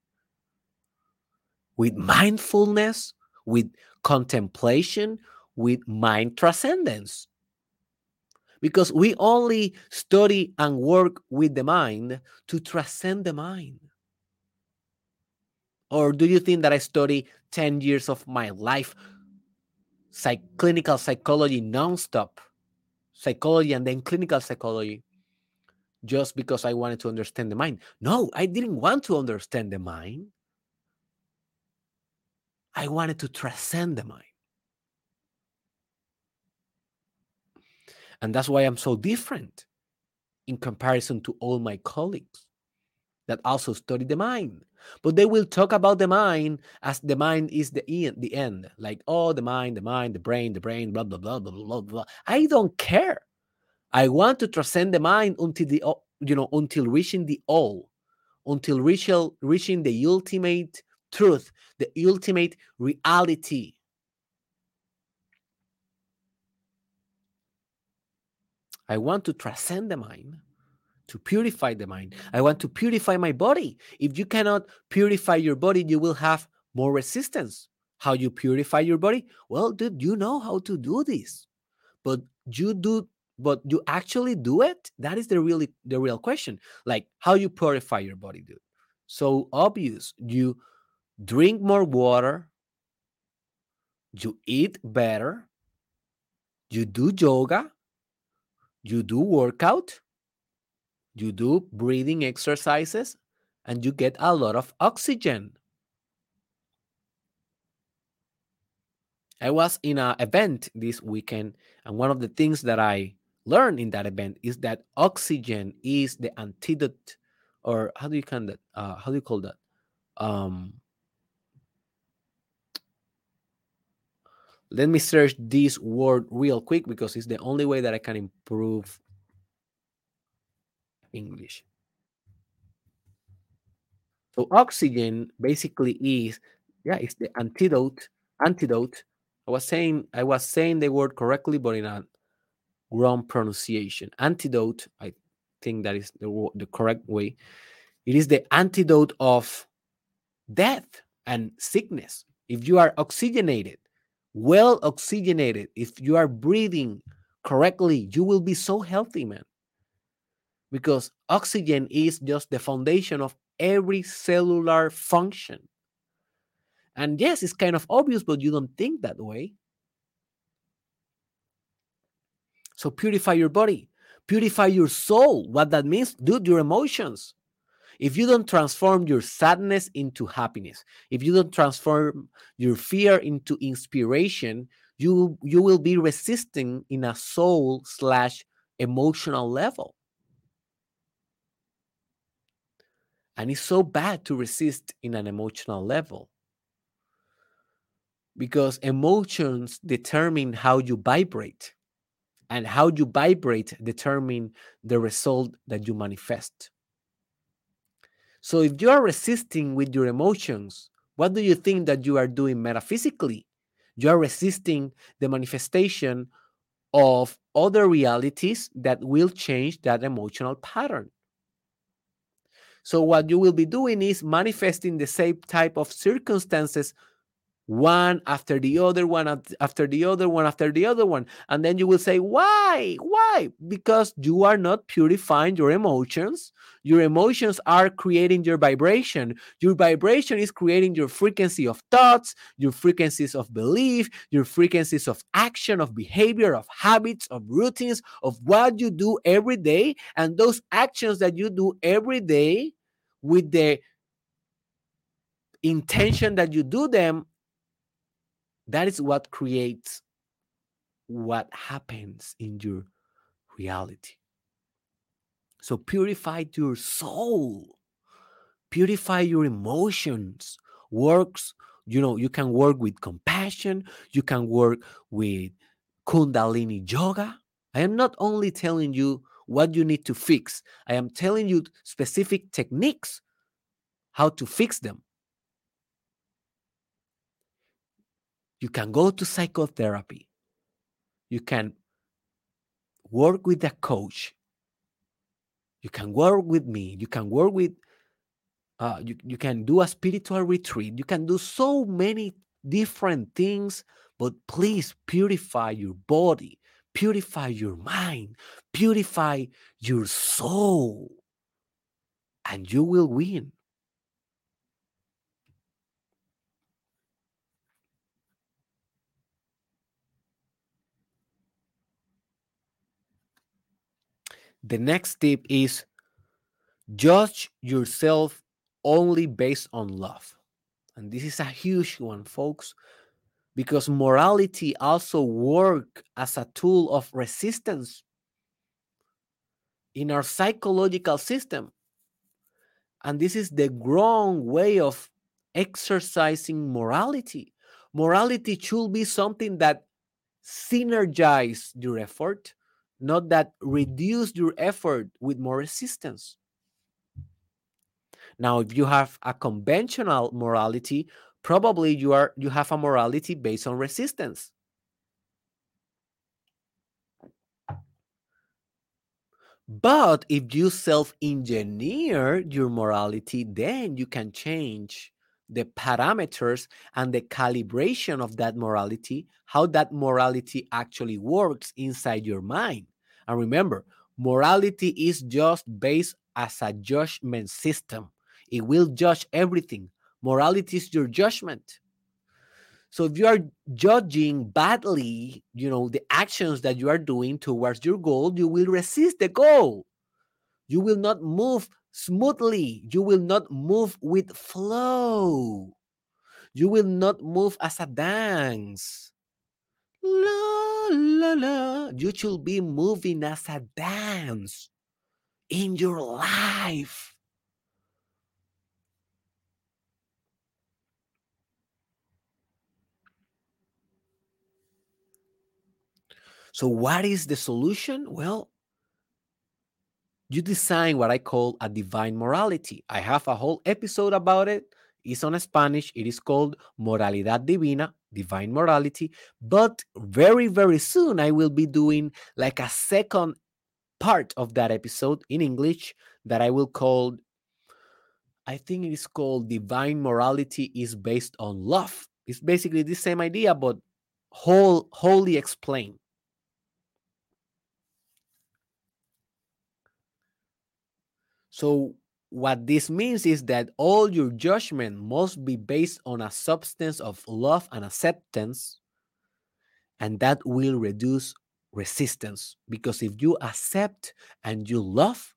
with mindfulness, with contemplation, with mind transcendence. Because we only study and work with the mind to transcend the mind. Or do you think that I study 10 years of my life, psych- clinical psychology nonstop, psychology and then clinical psychology, just because I wanted to understand the mind. No, I didn't want to understand the mind. I wanted to transcend the mind. And that's why I'm so different in comparison to all my colleagues that also study the mind. But they will talk about the mind as the mind is the end, the end. Like, oh, the mind, the mind, the brain, the brain, blah, blah, blah, blah, blah, blah. I don't care. I want to transcend the mind until the you know until reaching the all, until reaching reaching the ultimate truth, the ultimate reality. I want to transcend the mind, to purify the mind. I want to purify my body. If you cannot purify your body, you will have more resistance. How you purify your body? Well, dude, you know how to do this. But you do but you actually do it? That is the really the real question like how you purify your body dude. So obvious you drink more water you eat better you do yoga you do workout you do breathing exercises and you get a lot of oxygen. I was in an event this weekend and one of the things that i learned in that event is that oxygen is the antidote, or how do you call that? Uh, how do you call that? Um, let me search this word real quick because it's the only way that I can improve English. So oxygen basically is, yeah, it's the antidote. Antidote. I was saying I was saying the word correctly, but in a wrong pronunciation. Antidote, I think that is the, the correct way. It is the antidote of death and sickness. If you are oxygenated, well oxygenated, if you are breathing correctly, you will be so healthy, man. Because oxygen is just the foundation of every cellular function. And yes, it's kind of obvious, but you don't think that way. So purify your body, purify your soul. What that means, dude, your emotions. If you don't transform your sadness into happiness, if you don't transform your fear into inspiration, you you will be resisting in a soul slash emotional level. And it's so bad to resist in an emotional level because emotions determine how you vibrate and how you vibrate determine the result that you manifest. So if you are resisting with your emotions, what do you think that you are doing metaphysically You are resisting the manifestation of other realities that will change that emotional pattern. So, what you will be doing is manifesting the same type of circumstances one after the other one after the other one after the other one. And then you will say why? Why? Because you are not purifying your emotions. Your emotions are creating your vibration. Your vibration is creating your frequency of thoughts your frequencies of belief your frequencies of action of behavior of habits of routines of what you do every day. And those actions that you do every day with the intention that you do them that is what creates what happens in your reality. So purify your soul, purify your emotions. Works, you know, you can work with compassion, you can work with Kundalini yoga. I am not only telling you what you need to fix, I am telling you specific techniques how to fix them. You can go to psychotherapy. You can work with a coach. You can work with me. You can work with, uh, you, you can do a spiritual retreat. You can do so many different things, but please purify your body, purify your mind, purify your soul, and you will win. The next tip is judge yourself only based on love. And this is a huge one, folks, because morality also work as a tool of resistance in our psychological system. And this is the wrong way of exercising morality. Morality should be something that synergize your effort not that reduce your effort with more resistance. Now, if you have a conventional morality, probably you are you have a morality based on resistance. But if you self engineer your morality, then you can change the parameters and the calibration of that morality, how that morality actually works inside your mind. And remember, morality is just based as a judgment system. It will judge everything. Morality is your judgment. So if you are judging badly, you know, the actions that you are doing towards your goal, you will resist the goal. You will not move smoothly. You will not move with flow. You will not move as a dance. La, la, la. You should be moving as a dance in your life. So, what is the solution? Well, you design what I call a divine morality. I have a whole episode about it. It's on Spanish. It is called Moralidad Divina, Divine Morality. But very, very soon, I will be doing like a second part of that episode in English that I will call, I think it is called Divine Morality is Based on Love. It's basically the same idea, but whole, wholly explained. So, what this means is that all your judgment must be based on a substance of love and acceptance, and that will reduce resistance. Because if you accept and you love,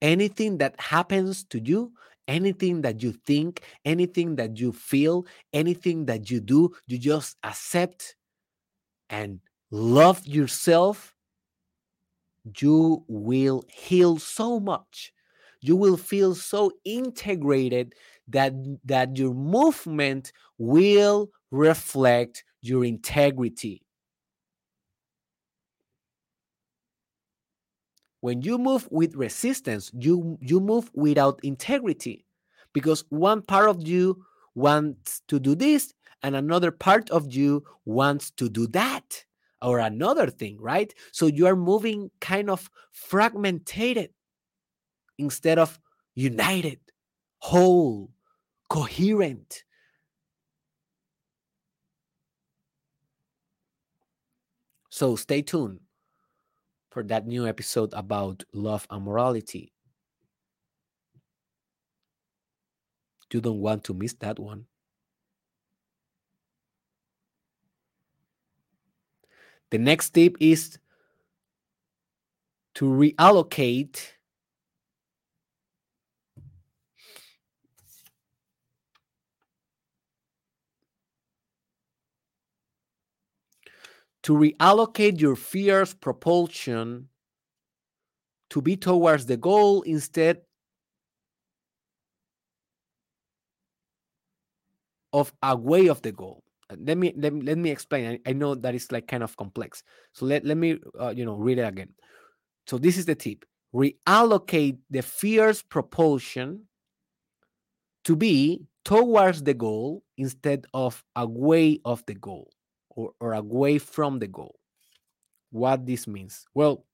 anything that happens to you, anything that you think, anything that you feel, anything that you do, you just accept and love yourself, you will heal so much you will feel so integrated that that your movement will reflect your integrity when you move with resistance you you move without integrity because one part of you wants to do this and another part of you wants to do that or another thing, right? So you are moving kind of fragmented instead of united, whole, coherent. So stay tuned for that new episode about love and morality. You don't want to miss that one. The next tip is to reallocate to reallocate your fear's propulsion to be towards the goal instead of away of the goal. Let me let me, let me explain. I, I know that is like kind of complex. So let, let me uh, you know read it again. So this is the tip. Reallocate the fear's propulsion to be towards the goal instead of away of the goal or, or away from the goal. What this means? Well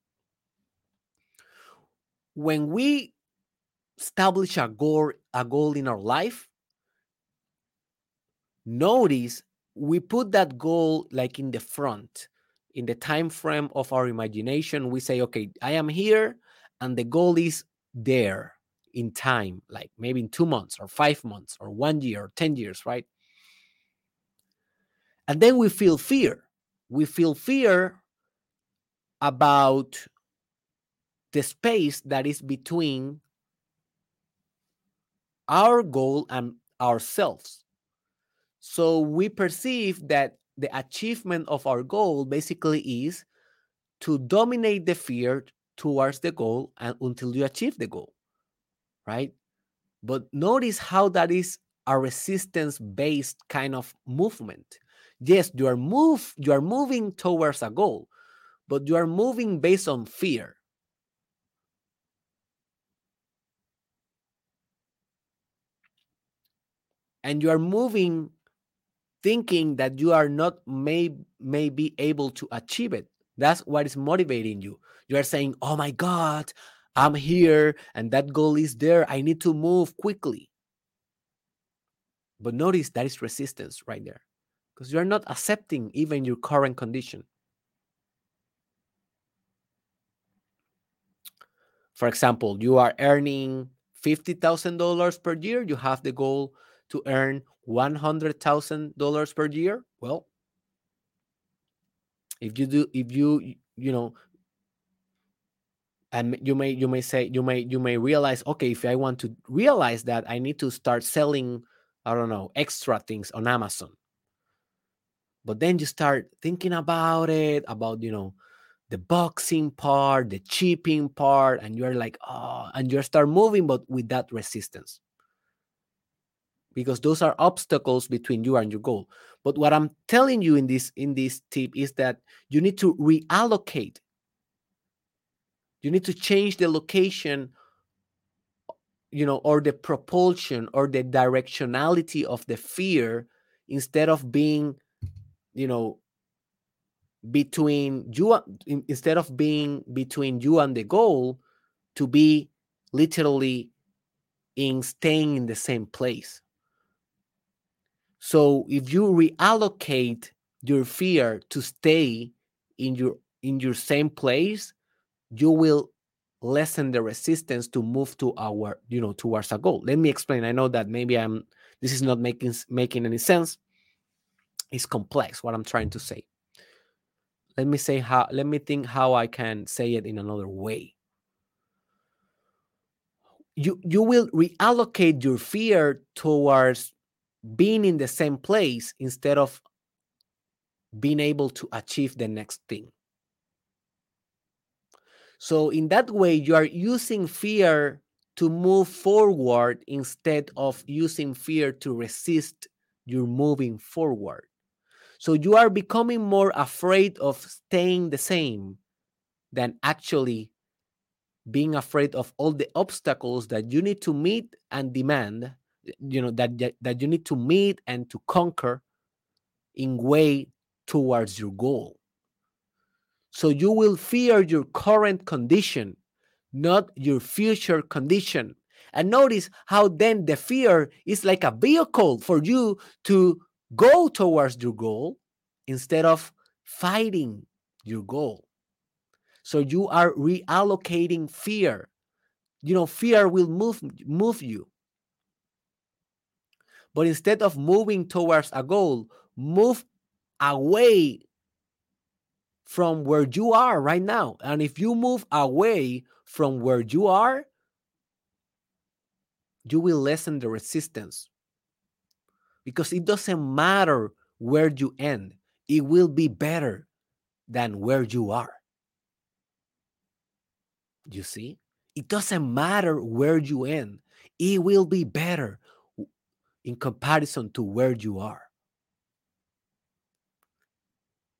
when we establish a goal a goal in our life notice we put that goal like in the front in the time frame of our imagination. We say okay i am here and the goal is there in time like maybe in 2 months or 5 months or 1 year or 10 years right and then we feel fear we feel fear about the space that is between our goal and ourselves so we perceive that the achievement of our goal basically is to dominate the fear towards the goal and until you achieve the goal, right? But notice how that is a resistance based kind of movement. Yes, you are move you are moving towards a goal, but you are moving based on fear. And you are moving thinking that you are not may may be able to achieve it. That's what is motivating you. You are saying oh my god i'm here and that goal is there. I need to move quickly. But notice that is resistance right there because you are not accepting even your current condition for example you are earning $50000 per year you have the goal to earn $100,000 per year? Well, if you do if you you know and you may you may say you may you may realize okay if i want to realize that i need to start selling i don't know extra things on amazon but then you start thinking about it about you know the boxing part the chipping part and you're like oh and you start moving but with that resistance. Because those are obstacles between you and your goal. But what i'm telling you in this in this tip is that you need to reallocate. You need to change the location you know or the propulsion or the directionality of the fear instead of being you know between you instead of being between you and the goal to be literally in staying in the same place so if you reallocate your fear to stay in your in your same place, you will lessen the resistance to move to our you know towards a goal. Let me explain. I know that maybe I'm this is not making making any sense. It's complex what I'm trying to say. Let me say how let me think how I can say it in another way. You you will reallocate your fear towards being in the same place instead of being able to achieve the next thing. So, in that way, you are using fear to move forward instead of using fear to resist your moving forward. So, you are becoming more afraid of staying the same than actually being afraid of all the obstacles that you need to meet and demand you know that that you need to meet and to conquer in way towards your goal. So you will fear your current condition, not your future condition. And notice how then the fear is like a vehicle for you to go towards your goal instead of fighting your goal. So you are reallocating fear. You know, fear will move move you. But instead of moving towards a goal, move away from where you are right now. And if you move away from where you are, you will lessen the resistance. Because it doesn't matter where you end, it will be better than where you are. You see? It doesn't matter where you end, it will be better in comparison to where you are.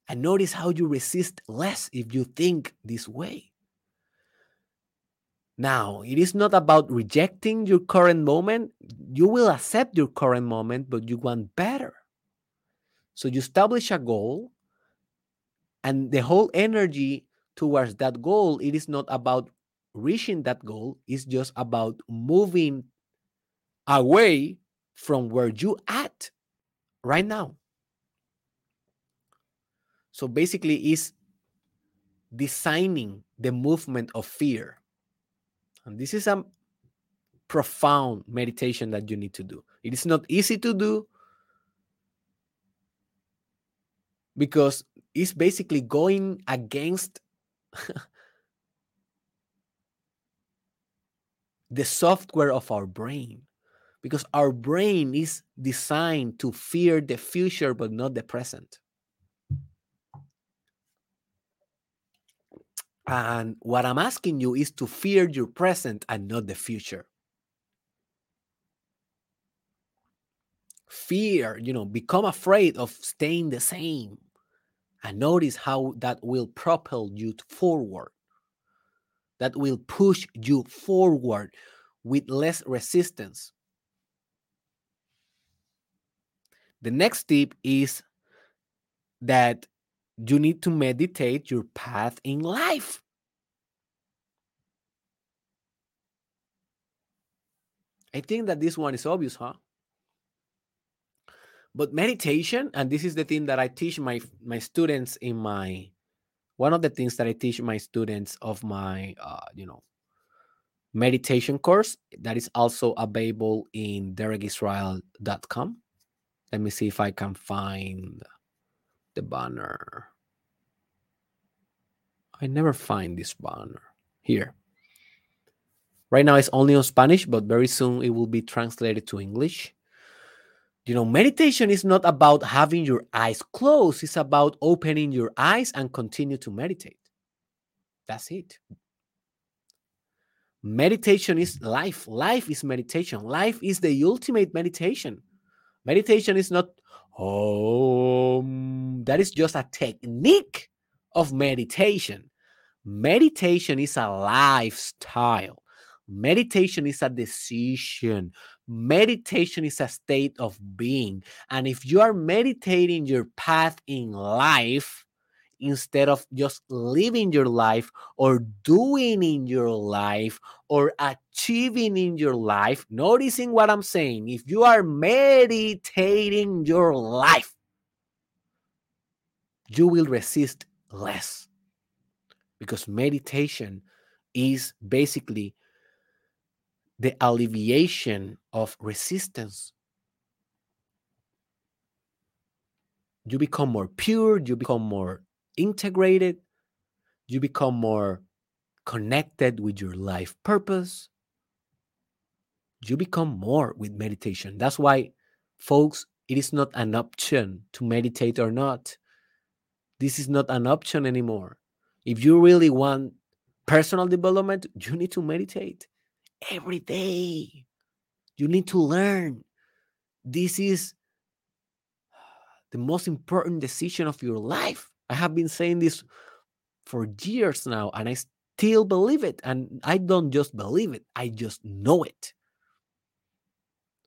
And notice how you resist less if you think this way. Now, it is not about rejecting your current moment. You will accept your current moment, but you want better. So you establish a goal, and the whole energy towards that goal, it is not about reaching that goal, it's just about moving away from where you at right now. So basically, is designing the movement of fear. And this is a profound meditation that you need to do. It is not easy to do because it's basically going against the software of our brain because our brain is designed to fear the future but not the present. And what I'm asking you is to fear your present and not the future. Fear, you know, become afraid of staying the same. And notice how that will propel you forward. That will push you forward with less resistance. The next tip is that you need to meditate your path in life. I think that this one is obvious, huh? But meditation, and this is the thing that I teach my my students in my one of the things that I teach my students of my uh, you know meditation course that is also available in derekisrael.com. Let me see if I can find the banner. I never find this banner here. Right now it's only on Spanish, but very soon it will be translated to English. You know, meditation is not about having your eyes closed, it's about opening your eyes and continue to meditate. That's it. Meditation is life. Life is meditation. Life is the ultimate meditation. Meditation is not, oh, that is just a technique of meditation. Meditation is a lifestyle. Meditation is a decision. Meditation is a state of being. And if you are meditating your path in life, instead of just living your life or doing in your life or achieving in your life, noticing what I'm saying, if you are meditating your life, you will resist less because meditation is basically the alleviation of resistance. You become more pure, you become more integrated, you become more connected with your life purpose. You become more with meditation. That's why, folks, it is not an option to meditate or not. This is not an option anymore. If you really want personal development, you need to meditate every day. You need to learn. This is the most important decision of your life. I have been saying this for years now, and I still believe it. And I don't just believe it, I just know it.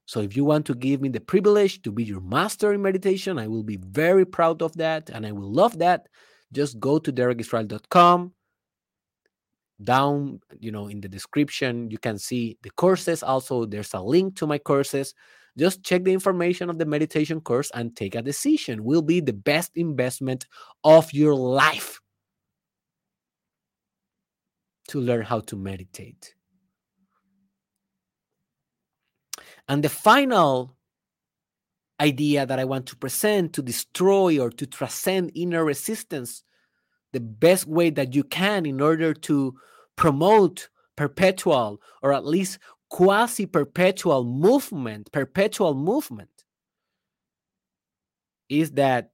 So if you want to give me the privilege to be your master in meditation, I will be very proud of that and I will love that. Just go to derekisrael.com. Down, you know, in the description, you can see the courses. Also, there's a link to my courses. Just check the information of the meditation course and take a decision. Will be the best investment of your life to learn how to meditate. And the final idea that I want to present to destroy or to transcend inner resistance, the best way that you can in order to promote perpetual or at least quasi perpetual movement, perpetual movement, is that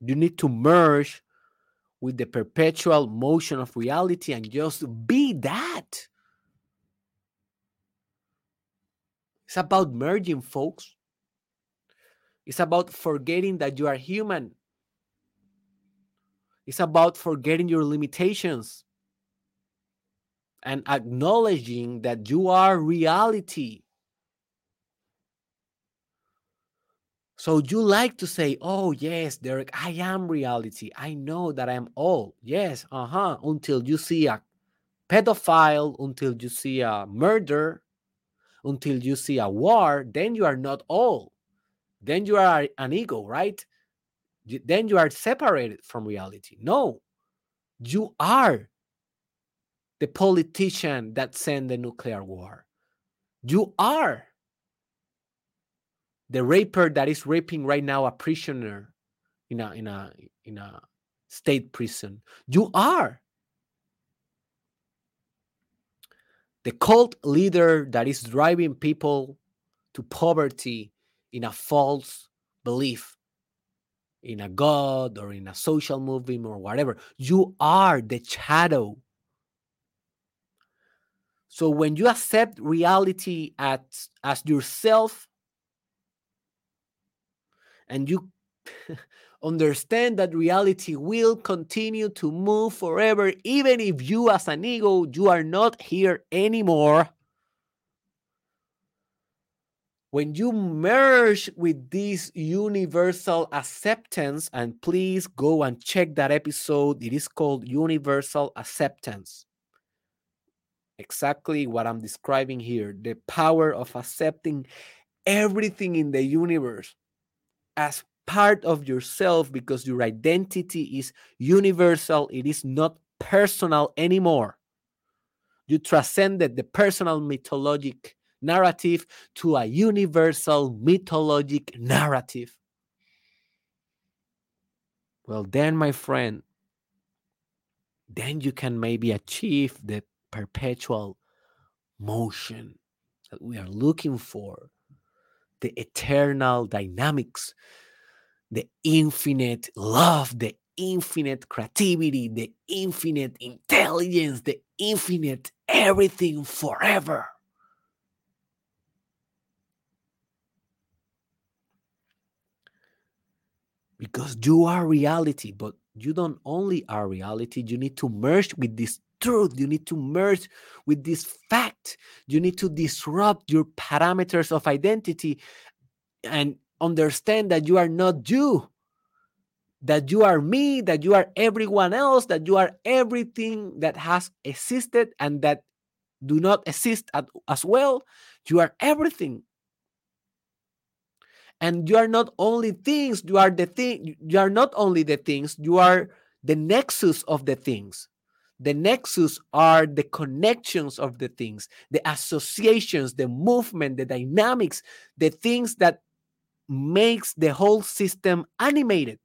you need to merge with the perpetual motion of reality and just be that. It's about merging, folks. It's about forgetting that you are human. It's about forgetting your limitations and acknowledging that you are reality. So you like to say, "Oh yes, Derek, I am reality. I know that I am all." Yes, uh-huh, until you see a pedophile, until you see a murder, until you see a war, then you are not all. Then you are an ego, right? Then you are separated from reality. No, you are the politician that sent the nuclear war. You are the raper that is raping right now a prisoner in a in a in a state prison. You are the cult leader that is driving people to poverty in a false belief in a god or in a social movement or whatever. You are the shadow. So when you accept reality as, as yourself and you understand that reality will continue to move forever, even if you, as an ego, you are not here anymore. When you merge with this universal acceptance, and please go and check that episode, it is called Universal Acceptance. Exactly what I'm describing here the power of accepting everything in the universe as part of yourself because your identity is universal, it is not personal anymore. You transcended the personal mythologic narrative to a universal mythologic narrative. Well, then, my friend, then you can maybe achieve the perpetual motion that we are looking for, the eternal dynamics the infinite love, the infinite creativity, the infinite intelligence, the infinite everything forever. Because you are reality, but you don't only are reality, you need to merge with this truth. You need to merge with this fact. You need to disrupt your parameters of identity and understand that you are not you, that you are me, that you are everyone else, that you are everything that has existed and that do not exist at, as well. You are everything. And you are not only things, you are the thing, you are not only the things, you are the nexus of the things. The nexus are the connections of the things, the associations, the movement, the dynamics, the things that makes the whole system animated.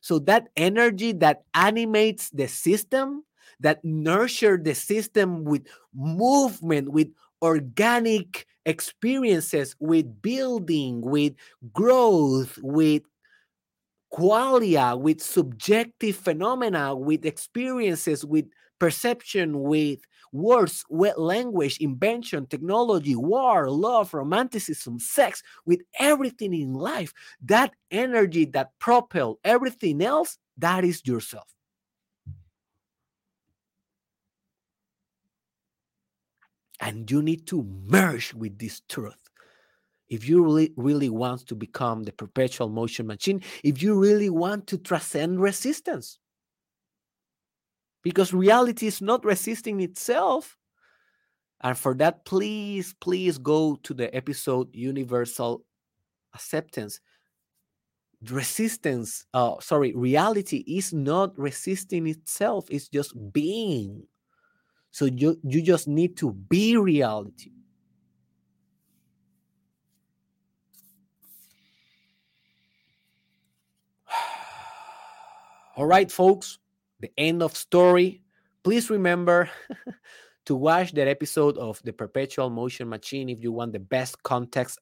So that energy that animates the system, that nurture the system with movement, with organic experiences, with building, with growth, with qualia, with subjective phenomena, with experiences, with perception, with words, with language, invention, technology, war, love, romanticism, sex, with everything in life, that energy that propel everything else, that is yourself. And you need to merge with this truth. if you really, really want to become the perpetual motion machine, if you really want to transcend resistance. Because reality is not resisting itself. And for that, please, please go to the episode Universal Acceptance. Resistance, uh, sorry, reality is not resisting itself, it's just being. So you, you just need to be reality. All right, folks, the end of story. Please remember to watch that episode of the Perpetual Motion Machine if you want the best context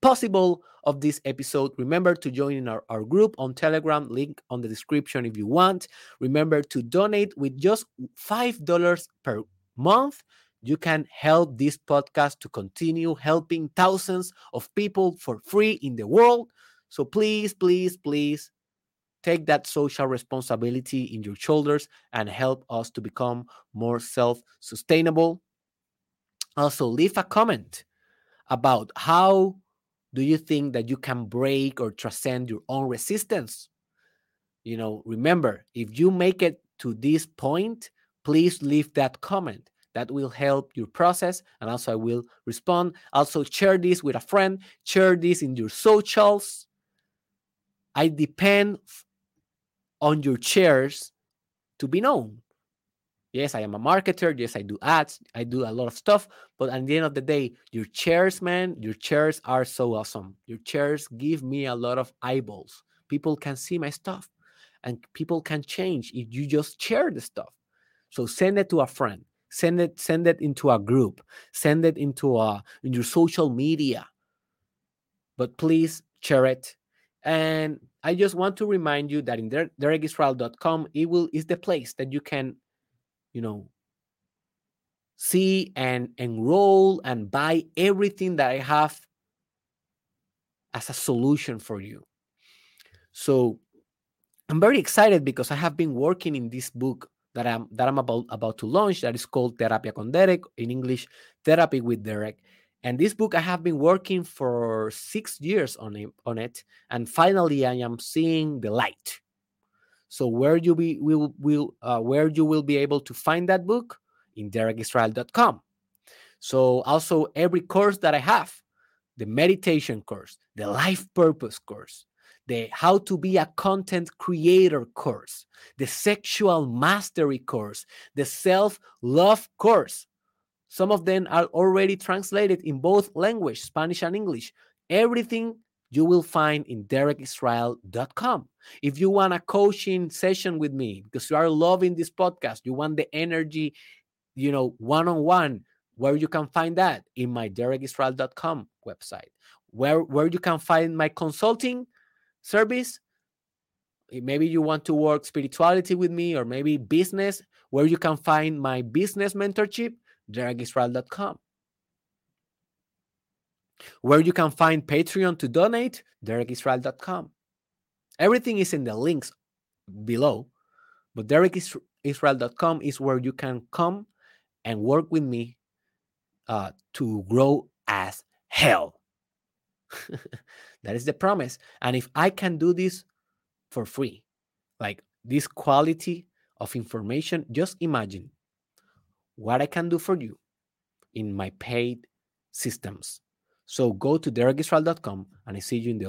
possible of this episode. Remember to join in our, our group on Telegram, link on the description if you want. Remember to donate with just $5 per month. You can help this podcast to continue helping thousands of people for free in the world. So please, please, please take that social responsibility in your shoulders and help us to become more self sustainable. Also, leave a comment about how do you think that you can break or transcend your own resistance? You know, remember, if you make it to this point, please leave that comment. That will help your process, and also I will respond. Also, share this with a friend, share this in your socials. I depend on your shares to be known. Yes, I am a marketer. Yes, I do ads. I do a lot of stuff. But at the end of the day, your chairs, man, your chairs are so awesome. Your chairs give me a lot of eyeballs. People can see my stuff and people can change if you just share the stuff. So send it to a friend. Send it, send it into a group. Send it into a in your social media. But please share it. And I just want to remind you that in derekisrael.com, it will is the place that you can, you know, see and enroll and buy everything that I have as a solution for you. So I'm very excited because I have been working in this book that I'm that I'm about about to launch that is called Terapia con Derek in English, Therapy with Derek. And this book I have been working for six years on it, on it, and finally I am seeing the light. So where you be will will uh, where you will be able to find that book in derekisrael.com. So also every course that I have, the meditation course, the life purpose course, the how to be a content creator course, the sexual mastery course, the self love course. Some of them are already translated in both language, Spanish and English. Everything you will find in derekisrael.com. If you want a coaching session with me because you are loving this podcast, you want the energy, you know, one on one, where you can find that in my derekisrael.com website. Where where you can find my consulting service. Maybe you want to work spirituality with me or maybe business, where you can find my business mentorship, derekisrael.com. Where you can find Patreon to donate, derekisrael.com. Everything is in the links below, but derekisrael.com is where you can come and work with me uh, to grow as hell. that is the promise. And if I can do this for free, like this quality of information, just imagine what I can do for you in my paid systems. So go to derekisrael.com and I see you in the